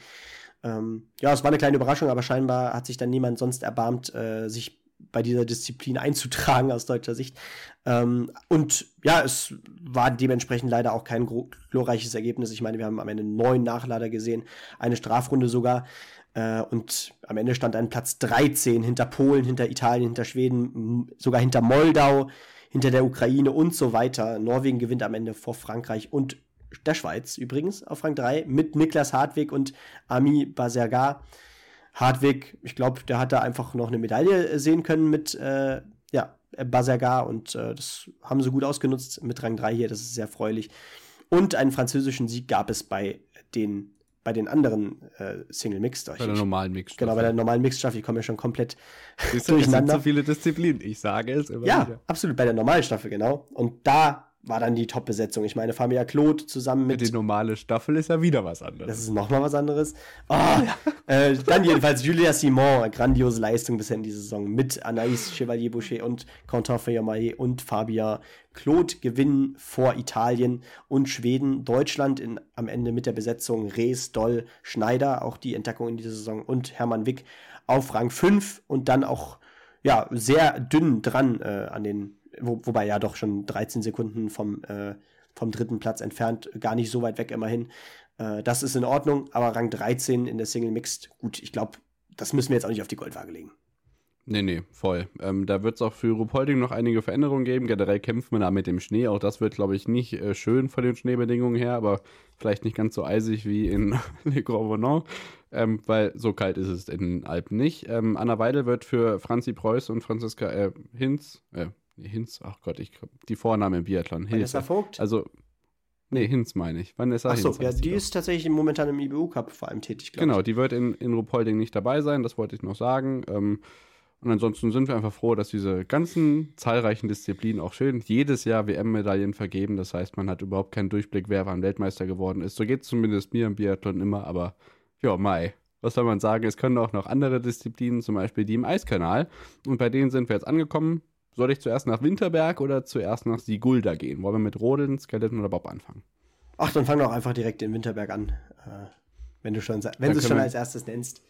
Ähm, ja, es war eine kleine Überraschung, aber scheinbar hat sich dann niemand sonst erbarmt, äh, sich bei dieser Disziplin einzutragen aus deutscher Sicht. Ähm, und ja, es war dementsprechend leider auch kein glorreiches Ergebnis. Ich meine, wir haben am Ende neun Nachlader gesehen, eine Strafrunde sogar. Äh, und am Ende stand ein Platz 13 hinter Polen, hinter Italien, hinter Schweden, sogar hinter Moldau, hinter der Ukraine und so weiter. Norwegen gewinnt am Ende vor Frankreich und der Schweiz übrigens auf Rang 3 mit Niklas Hartwig und Ami Baserga. Hartwig, ich glaube, der hat da einfach noch eine Medaille sehen können mit äh, ja, Baserga und äh, das haben sie gut ausgenutzt mit Rang 3 hier, das ist sehr erfreulich. Und einen französischen Sieg gab es bei den bei den anderen äh, Single Mixed. Bei der normalen Mixed. Genau, bei der normalen Mixed Staffel. Ich komme ja schon komplett Siehst du, durcheinander. Es sind so viele Disziplinen. Ich sage es immer Ja, wieder. absolut. Bei der normalen Staffel, genau. Und da war dann die Top-Besetzung. Ich meine, Famia Claude zusammen mit. Die normale Staffel ist ja wieder was anderes. Das ist nochmal was anderes. Oh, äh, dann jedenfalls Julia Simon, grandiose Leistung bisher in dieser Saison mit Anaïs Chevalier-Boucher und Quentin Feuermaillet und Fabia Claude gewinnen vor Italien und Schweden. Deutschland in, am Ende mit der Besetzung Rees, Doll, Schneider, auch die Entdeckung in dieser Saison und Hermann Wick auf Rang 5 und dann auch ja, sehr dünn dran äh, an den wo, wobei ja doch schon 13 Sekunden vom, äh, vom dritten Platz entfernt, gar nicht so weit weg immerhin. Äh, das ist in Ordnung, aber Rang 13 in der Single Mixed, gut, ich glaube, das müssen wir jetzt auch nicht auf die Goldwaage legen. Nee, nee, voll. Ähm, da wird es auch für Rupolding noch einige Veränderungen geben. Generell kämpft man da mit dem Schnee. Auch das wird, glaube ich, nicht äh, schön von den Schneebedingungen her, aber vielleicht nicht ganz so eisig wie in Le Grand ähm, weil so kalt ist es in den Alpen nicht. Ähm, Anna Weidel wird für Franzi Preuß und Franziska äh, Hinz, äh, Hinz, ach Gott, ich die Vorname im Biathlon. Vanessa Vogt? Also, nee, Hinz meine ich. Vanessa Ach so, Hinz ja, die, die ist tatsächlich momentan im IBU-Cup vor allem tätig, glaube Genau, die wird in, in Ruhpolding nicht dabei sein, das wollte ich noch sagen. Ähm, und ansonsten sind wir einfach froh, dass diese ganzen zahlreichen Disziplinen auch schön jedes Jahr WM-Medaillen vergeben. Das heißt, man hat überhaupt keinen Durchblick, wer wann Weltmeister geworden ist. So geht es zumindest mir im Biathlon immer, aber ja, Mai. Was soll man sagen? Es können auch noch andere Disziplinen, zum Beispiel die im Eiskanal. Und bei denen sind wir jetzt angekommen. Soll ich zuerst nach Winterberg oder zuerst nach Sigulda gehen? Wollen wir mit Rodeln, Skeleton oder Bob anfangen? Ach, dann fang doch einfach direkt in Winterberg an. Äh, wenn du schon, wenn du es schon als erstes nennst.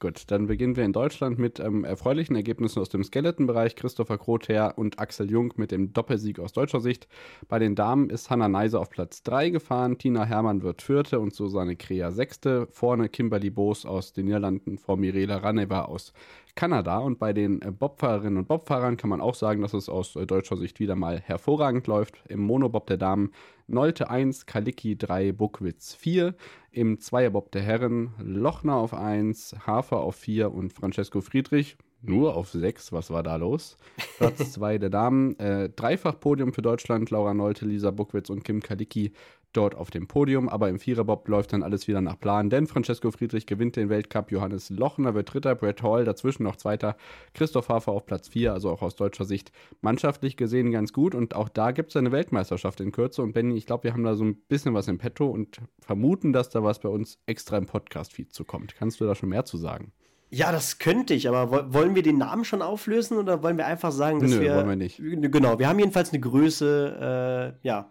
Gut, dann beginnen wir in Deutschland mit ähm, erfreulichen Ergebnissen aus dem Skeleton-Bereich. Christopher Krother und Axel Jung mit dem Doppelsieg aus deutscher Sicht. Bei den Damen ist Hannah Neise auf Platz 3 gefahren, Tina Hermann wird Vierte und Susanne Krea Sechste. Vorne Kimberly Boos aus den Niederlanden vor Mirela Raneva aus Kanada. Und bei den äh, Bobfahrerinnen und Bobfahrern kann man auch sagen, dass es aus äh, deutscher Sicht wieder mal hervorragend läuft. Im Monobob der Damen Nolte 1, Kalicki 3, Buckwitz 4. Im Zweierbob der Herren Lochner auf 1, Hafer auf 4 und Francesco Friedrich nur auf 6. Was war da los? Platz 2 der Damen. Äh, Dreifach Podium für Deutschland. Laura Nolte, Lisa Buckwitz und Kim Kalicki dort auf dem Podium, aber im Viererbob läuft dann alles wieder nach Plan, denn Francesco Friedrich gewinnt den Weltcup, Johannes Lochner wird Dritter, Brett Hall dazwischen noch Zweiter, Christoph Hafer auf Platz 4, also auch aus deutscher Sicht mannschaftlich gesehen ganz gut und auch da gibt es eine Weltmeisterschaft in Kürze und Benny, ich glaube, wir haben da so ein bisschen was im Petto und vermuten, dass da was bei uns extra im Podcast-Feed zukommt. Kannst du da schon mehr zu sagen? Ja, das könnte ich, aber wollen wir den Namen schon auflösen oder wollen wir einfach sagen, dass Nö, wir. wollen wir nicht. Genau, wir haben jedenfalls eine Größe, äh, ja,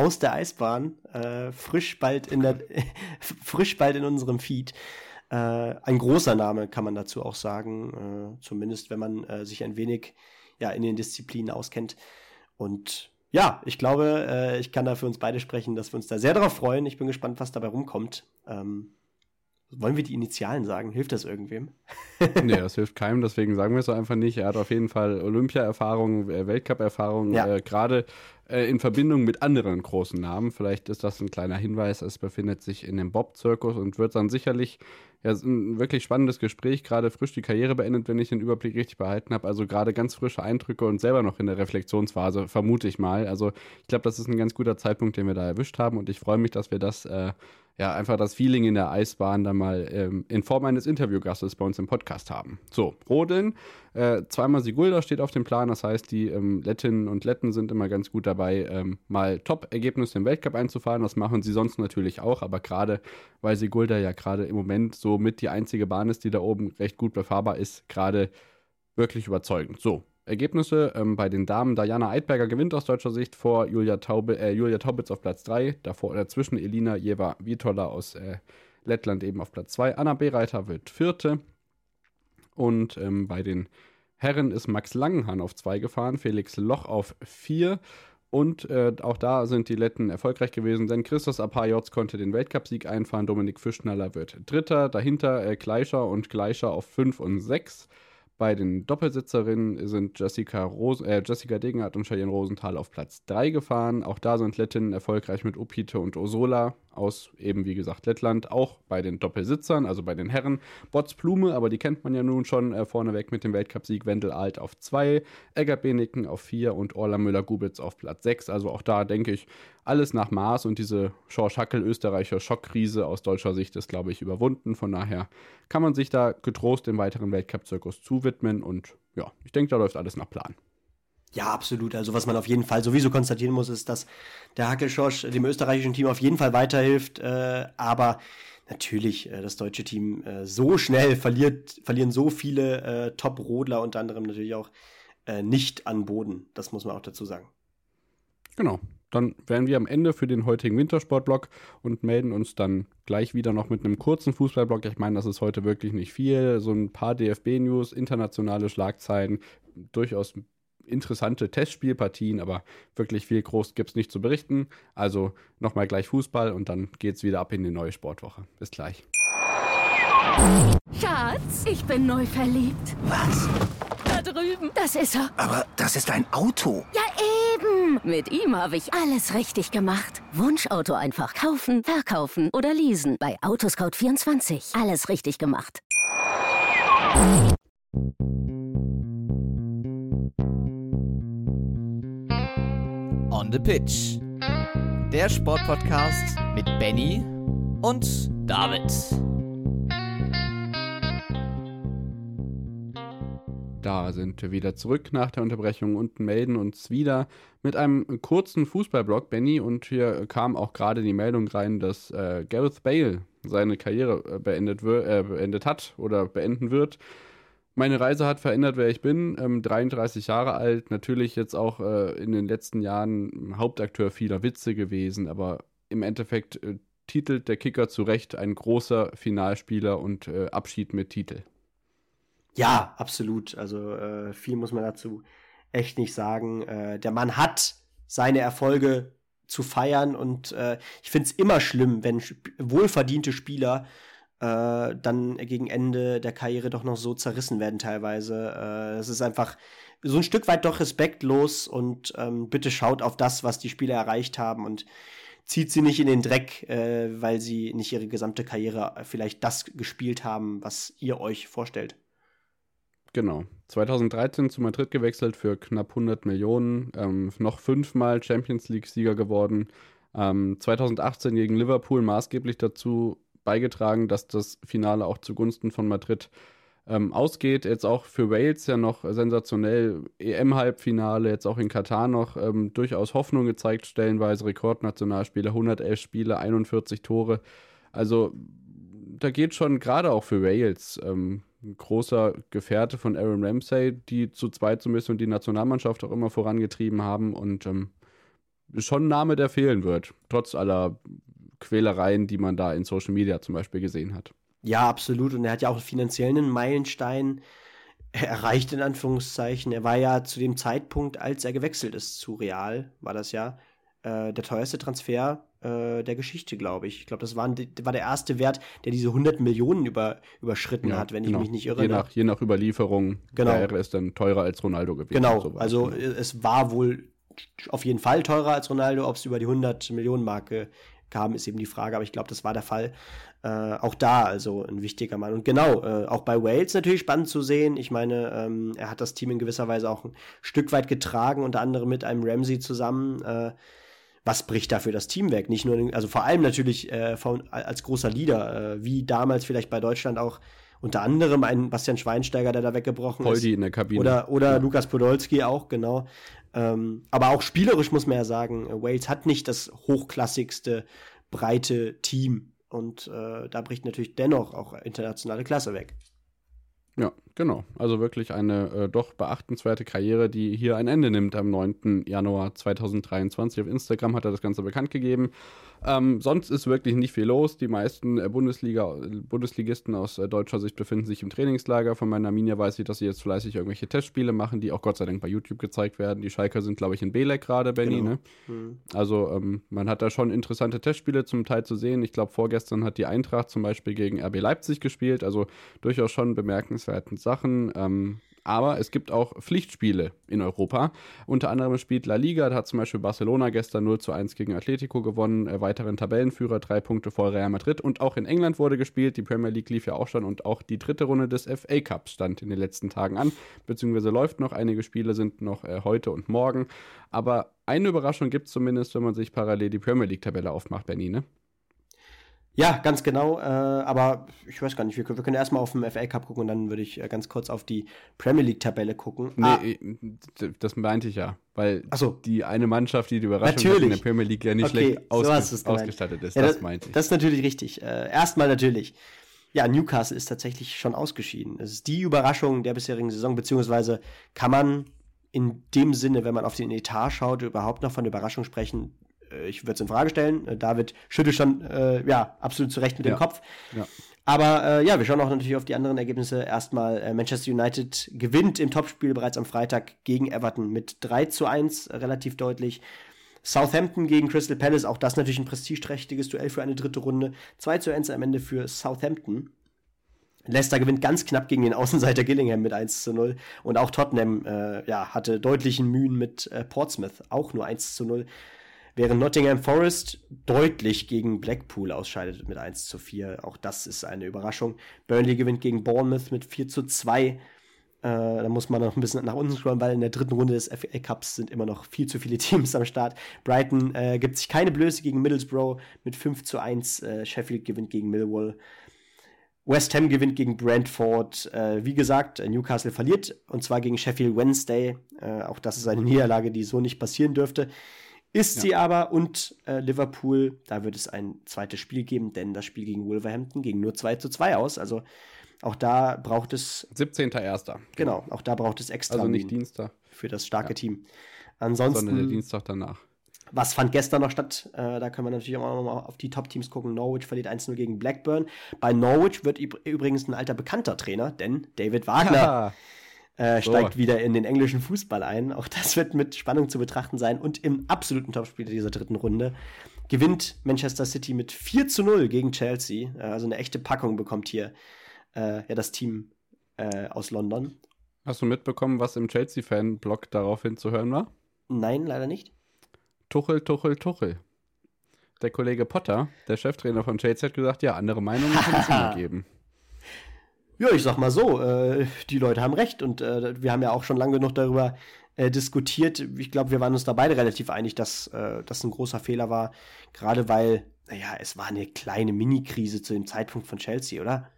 aus der Eisbahn, äh, frisch bald in der, frisch bald in unserem Feed. Äh, ein großer Name kann man dazu auch sagen, äh, zumindest wenn man äh, sich ein wenig ja in den Disziplinen auskennt. Und ja, ich glaube, äh, ich kann da für uns beide sprechen, dass wir uns da sehr darauf freuen. Ich bin gespannt, was dabei rumkommt. Ähm, wollen wir die Initialen sagen? Hilft das irgendwem? nee, das hilft keinem, deswegen sagen wir es so einfach nicht. Er hat auf jeden Fall Olympia-Erfahrung, äh, Weltcup-Erfahrung, ja. äh, gerade äh, in Verbindung mit anderen großen Namen. Vielleicht ist das ein kleiner Hinweis. Es befindet sich in dem Bob-Zirkus und wird dann sicherlich ja, ein wirklich spannendes Gespräch, gerade frisch die Karriere beendet, wenn ich den Überblick richtig behalten habe. Also gerade ganz frische Eindrücke und selber noch in der Reflexionsphase, vermute ich mal. Also ich glaube, das ist ein ganz guter Zeitpunkt, den wir da erwischt haben und ich freue mich, dass wir das äh, ja, einfach das Feeling in der Eisbahn dann mal ähm, in Form eines Interviewgastes bei uns im Podcast haben. So, Rodeln, äh, zweimal Sigulda steht auf dem Plan, das heißt, die ähm, Lettinnen und Letten sind immer ganz gut dabei, ähm, mal Top-Ergebnisse im Weltcup einzufahren. Das machen sie sonst natürlich auch, aber gerade weil Sigulda ja gerade im Moment so mit die einzige Bahn ist, die da oben recht gut befahrbar ist, gerade wirklich überzeugend. So, Ergebnisse ähm, bei den Damen. Diana Eidberger gewinnt aus deutscher Sicht vor Julia, Taube, äh, Julia Taubitz auf Platz 3. Davor dazwischen Elina Jeva Vitola aus äh, Lettland eben auf Platz 2. Anna Bereiter wird Vierte. Und ähm, bei den Herren ist Max Langenhahn auf 2 gefahren, Felix Loch auf 4. Und äh, auch da sind die Letten erfolgreich gewesen, denn Christos Apajotz konnte den Weltcupsieg einfahren. Dominik Fischnaller wird Dritter. Dahinter äh, Gleicher und Gleicher auf 5 und 6. Bei den Doppelsitzerinnen sind Jessica, Ros äh, Jessica Degenhardt und Cheyenne Rosenthal auf Platz 3 gefahren. Auch da sind Lettinnen erfolgreich mit Upite und Osola aus eben, wie gesagt, Lettland. Auch bei den Doppelsitzern, also bei den Herren. Bots Blume, aber die kennt man ja nun schon äh, vorneweg mit dem Weltcupsieg. Wendel Alt auf 2, Egger Beneken auf 4 und Orla Müller-Gubitz auf Platz 6. Also auch da denke ich, alles nach Maß und diese Schorsch Hackel Österreicher Schockkrise aus deutscher Sicht ist, glaube ich, überwunden. Von daher kann man sich da getrost dem weiteren Weltcup-Zirkus zuwidmen und ja, ich denke, da läuft alles nach Plan. Ja, absolut. Also was man auf jeden Fall sowieso konstatieren muss, ist, dass der Hackelschorsch dem österreichischen Team auf jeden Fall weiterhilft. Äh, aber natürlich, äh, das deutsche Team äh, so schnell verliert, verlieren so viele äh, Top-Rodler, unter anderem natürlich auch äh, nicht an Boden. Das muss man auch dazu sagen. Genau. Dann wären wir am Ende für den heutigen Wintersportblock und melden uns dann gleich wieder noch mit einem kurzen Fußballblock. Ich meine, das ist heute wirklich nicht viel. So ein paar DFB-News, internationale Schlagzeilen, durchaus interessante Testspielpartien, aber wirklich viel groß gibt es nicht zu berichten. Also nochmal gleich Fußball und dann geht es wieder ab in die neue Sportwoche. Bis gleich. Schatz, ich bin neu verliebt. Was? Da drüben. Das ist er. Aber das ist ein Auto. Ja, eben. Mit ihm habe ich alles richtig gemacht. Wunschauto einfach kaufen, verkaufen oder leasen. Bei Autoscout24. Alles richtig gemacht. On the Pitch. Der Sportpodcast mit Benny und David. Da sind wir wieder zurück nach der Unterbrechung und melden uns wieder mit einem kurzen Fußballblock, Benny. Und hier kam auch gerade die Meldung rein, dass äh, Gareth Bale seine Karriere äh, beendet, äh, beendet hat oder beenden wird. Meine Reise hat verändert, wer ich bin. Ähm, 33 Jahre alt, natürlich jetzt auch äh, in den letzten Jahren Hauptakteur vieler Witze gewesen, aber im Endeffekt äh, titelt der Kicker zu Recht ein großer Finalspieler und äh, Abschied mit Titel. Ja, absolut. Also äh, viel muss man dazu echt nicht sagen. Äh, der Mann hat seine Erfolge zu feiern und äh, ich finde es immer schlimm, wenn wohlverdiente Spieler äh, dann gegen Ende der Karriere doch noch so zerrissen werden teilweise. Äh, ist einfach so ein Stück weit doch respektlos und ähm, bitte schaut auf das, was die Spieler erreicht haben und zieht sie nicht in den Dreck, äh, weil sie nicht ihre gesamte Karriere vielleicht das gespielt haben, was ihr euch vorstellt. Genau. 2013 zu Madrid gewechselt für knapp 100 Millionen, ähm, noch fünfmal Champions League-Sieger geworden. Ähm, 2018 gegen Liverpool maßgeblich dazu beigetragen, dass das Finale auch zugunsten von Madrid ähm, ausgeht. Jetzt auch für Wales ja noch sensationell. EM-Halbfinale, jetzt auch in Katar noch ähm, durchaus Hoffnung gezeigt, stellenweise Rekordnationalspiele, 111 Spiele, 41 Tore. Also da geht schon gerade auch für Wales ähm, ein großer Gefährte von Aaron Ramsey, die zu zweit ein bisschen die Nationalmannschaft auch immer vorangetrieben haben und ähm, schon ein Name, der fehlen wird, trotz aller Quälereien, die man da in Social Media zum Beispiel gesehen hat. Ja, absolut. Und er hat ja auch einen Meilenstein erreicht, in Anführungszeichen. Er war ja zu dem Zeitpunkt, als er gewechselt ist zu Real, war das ja, äh, der teuerste Transfer äh, der Geschichte, glaube ich. Ich glaube, das war, war, der erste Wert, der diese 100 Millionen über, überschritten ja, hat, wenn genau. ich mich nicht irre. Je nach, je nach Überlieferung genau. wäre es dann teurer als Ronaldo gewesen. Genau, also genau. es war wohl auf jeden Fall teurer als Ronaldo. Ob es über die 100 Millionen Marke kam, ist eben die Frage, aber ich glaube, das war der Fall. Äh, auch da also ein wichtiger Mann. Und genau, äh, auch bei Wales natürlich spannend zu sehen. Ich meine, ähm, er hat das Team in gewisser Weise auch ein Stück weit getragen, unter anderem mit einem Ramsey zusammen. Äh, was bricht dafür das Team weg? Nicht nur, also vor allem natürlich äh, von, als großer Leader, äh, wie damals vielleicht bei Deutschland auch unter anderem ein Bastian Schweinsteiger, der da weggebrochen Poldi ist. in der Kabine. Oder, oder ja. Lukas Podolski auch, genau. Ähm, aber auch spielerisch muss man ja sagen, Wales hat nicht das hochklassigste, breite Team. Und äh, da bricht natürlich dennoch auch internationale Klasse weg. Ja, Genau, also wirklich eine äh, doch beachtenswerte Karriere, die hier ein Ende nimmt am 9. Januar 2023. Auf Instagram hat er das Ganze bekannt gegeben. Ähm, sonst ist wirklich nicht viel los. Die meisten äh, Bundesliga, Bundesligisten aus äh, deutscher Sicht befinden sich im Trainingslager. Von meiner Arminia weiß ich, dass sie jetzt fleißig irgendwelche Testspiele machen, die auch Gott sei Dank bei YouTube gezeigt werden. Die Schalker sind, glaube ich, in Belek gerade, Benny. Genau. Ne? Mhm. Also ähm, man hat da schon interessante Testspiele zum Teil zu sehen. Ich glaube, vorgestern hat die Eintracht zum Beispiel gegen RB Leipzig gespielt. Also durchaus schon bemerkenswerten Sachen. Ähm, aber es gibt auch Pflichtspiele in Europa. Unter anderem spielt La Liga, da hat zum Beispiel Barcelona gestern 0 zu 1 gegen Atletico gewonnen, äh, weiteren Tabellenführer, drei Punkte vor Real Madrid. Und auch in England wurde gespielt, die Premier League lief ja auch schon und auch die dritte Runde des FA Cups stand in den letzten Tagen an, beziehungsweise läuft noch. Einige Spiele sind noch äh, heute und morgen. Aber eine Überraschung gibt es zumindest, wenn man sich parallel die Premier League-Tabelle aufmacht, Benny, ne? Ja, ganz genau. Äh, aber ich weiß gar nicht, wir, wir können erstmal auf den FA Cup gucken und dann würde ich äh, ganz kurz auf die Premier League-Tabelle gucken. Nee, ah. Äh, das meinte ich ja. Weil so. die eine Mannschaft, die die Überraschung natürlich. in der Premier League ja nicht okay, schlecht ausge so ausgestattet ist. Ja, das, das meinte ich. Das ist natürlich richtig. Äh, erstmal natürlich. Ja, Newcastle ist tatsächlich schon ausgeschieden. Es ist die Überraschung der bisherigen Saison, beziehungsweise kann man in dem Sinne, wenn man auf den Etat schaut, überhaupt noch von Überraschung sprechen. Äh, ich würde es in Frage stellen. Äh, David schüttelt schon, äh, ja, absolut zurecht mit ja. dem Kopf. Ja. Aber äh, ja, wir schauen auch natürlich auf die anderen Ergebnisse. Erstmal äh, Manchester United gewinnt im Topspiel bereits am Freitag gegen Everton mit 3 zu 1, relativ deutlich. Southampton gegen Crystal Palace, auch das natürlich ein prestigeträchtiges Duell für eine dritte Runde. 2 zu 1 am Ende für Southampton. Leicester gewinnt ganz knapp gegen den Außenseiter Gillingham mit 1 zu 0. Und auch Tottenham äh, ja, hatte deutlichen Mühen mit äh, Portsmouth, auch nur 1 zu 0 während Nottingham Forest deutlich gegen Blackpool ausscheidet mit 1 zu 4. Auch das ist eine Überraschung. Burnley gewinnt gegen Bournemouth mit 4 zu 2. Äh, da muss man noch ein bisschen nach unten scrollen, weil in der dritten Runde des FA Cups sind immer noch viel zu viele Teams am Start. Brighton äh, gibt sich keine Blöße gegen Middlesbrough mit 5 zu 1. Äh, Sheffield gewinnt gegen Millwall. West Ham gewinnt gegen Brentford. Äh, wie gesagt, Newcastle verliert und zwar gegen Sheffield Wednesday. Äh, auch das ist eine Niederlage, die so nicht passieren dürfte. Ist ja. sie aber und äh, Liverpool, da wird es ein zweites Spiel geben, denn das Spiel gegen Wolverhampton ging nur 2 zu 2 aus. Also auch da braucht es. 17.01. Genau, auch da braucht es extra. Also nicht Dienstag. Für das starke ja. Team. Ansonsten. Sondern der Dienstag danach. Was fand gestern noch statt? Äh, da können wir natürlich auch mal auf die Top-Teams gucken. Norwich verliert 1-0 gegen Blackburn. Bei Norwich wird übrigens ein alter bekannter Trainer, denn David Wagner. Ja äh, steigt so. wieder in den englischen Fußball ein. Auch das wird mit Spannung zu betrachten sein. Und im absoluten Topspiel dieser dritten Runde gewinnt Manchester City mit 4 zu 0 gegen Chelsea. Äh, also eine echte Packung bekommt hier äh, ja, das Team äh, aus London. Hast du mitbekommen, was im Chelsea-Fan-Blog daraufhin zu hören war? Nein, leider nicht. Tuchel, Tuchel, Tuchel. Der Kollege Potter, der Cheftrainer von Chelsea, hat gesagt, ja, andere Meinungen kann es immer geben. Ja, ich sag mal so, äh, die Leute haben recht und äh, wir haben ja auch schon lange genug darüber äh, diskutiert. Ich glaube, wir waren uns da beide relativ einig, dass äh, das ein großer Fehler war, gerade weil, naja, es war eine kleine Mini-Krise zu dem Zeitpunkt von Chelsea, oder?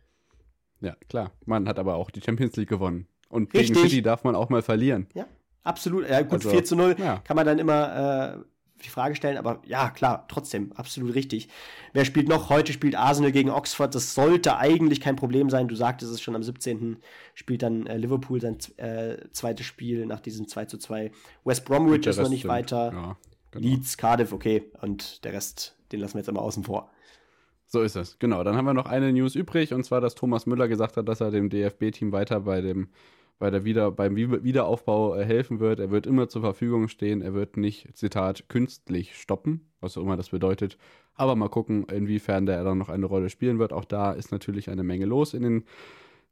Ja, klar. Man hat aber auch die Champions League gewonnen. Und Richtig. gegen City darf man auch mal verlieren. Ja, absolut. Ja, gut, also, 4 zu 0 ja. kann man dann immer äh, die Frage stellen, aber ja, klar, trotzdem, absolut richtig. Wer spielt noch? Heute spielt Arsenal gegen Oxford. Das sollte eigentlich kein Problem sein. Du sagtest es schon, am 17. spielt dann äh, Liverpool sein äh, zweites Spiel nach diesem 2 zu 2. West Bromwich ist noch nicht stimmt. weiter. Ja, genau. Leeds, Cardiff, okay. Und der Rest, den lassen wir jetzt immer außen vor. So ist es, genau. Dann haben wir noch eine News übrig, und zwar, dass Thomas Müller gesagt hat, dass er dem DFB-Team weiter bei dem bei der Wieder, beim Wiederaufbau äh, helfen wird. Er wird immer zur Verfügung stehen. Er wird nicht, Zitat, künstlich stoppen, was auch immer das bedeutet. Aber mal gucken, inwiefern der dann noch eine Rolle spielen wird. Auch da ist natürlich eine Menge los in den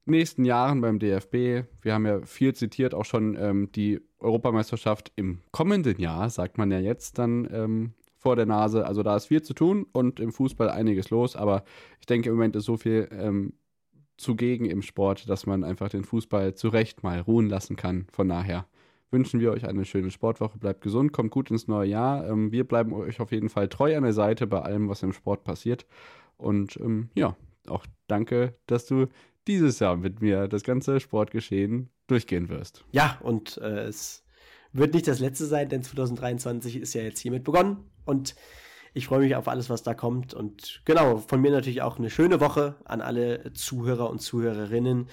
nächsten Jahren beim DFB. Wir haben ja viel zitiert, auch schon ähm, die Europameisterschaft im kommenden Jahr, sagt man ja jetzt dann ähm, vor der Nase. Also da ist viel zu tun und im Fußball einiges los. Aber ich denke, im Moment ist so viel ähm, zugegen im Sport, dass man einfach den Fußball zu Recht mal ruhen lassen kann. Von daher wünschen wir euch eine schöne Sportwoche. Bleibt gesund, kommt gut ins neue Jahr. Ähm, wir bleiben euch auf jeden Fall treu an der Seite bei allem, was im Sport passiert. Und ähm, ja, auch danke, dass du dieses Jahr mit mir das ganze Sportgeschehen durchgehen wirst. Ja, und äh, es wird nicht das letzte sein, denn 2023 ist ja jetzt hiermit begonnen. Und ich freue mich auf alles, was da kommt. Und genau, von mir natürlich auch eine schöne Woche an alle Zuhörer und Zuhörerinnen.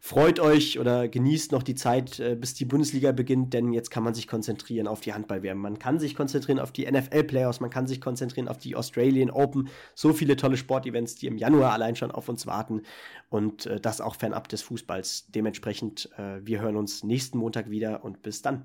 freut euch oder genießt noch die Zeit, äh, bis die Bundesliga beginnt, denn jetzt kann man sich konzentrieren auf die Handball-WM. Man kann sich konzentrieren auf die NFL-Playoffs, man kann sich konzentrieren auf die Australian Open. So viele tolle Sportevents, die im Januar allein schon auf uns warten und äh, das auch fernab des Fußballs. Dementsprechend, äh, wir hören uns nächsten Montag wieder und bis dann.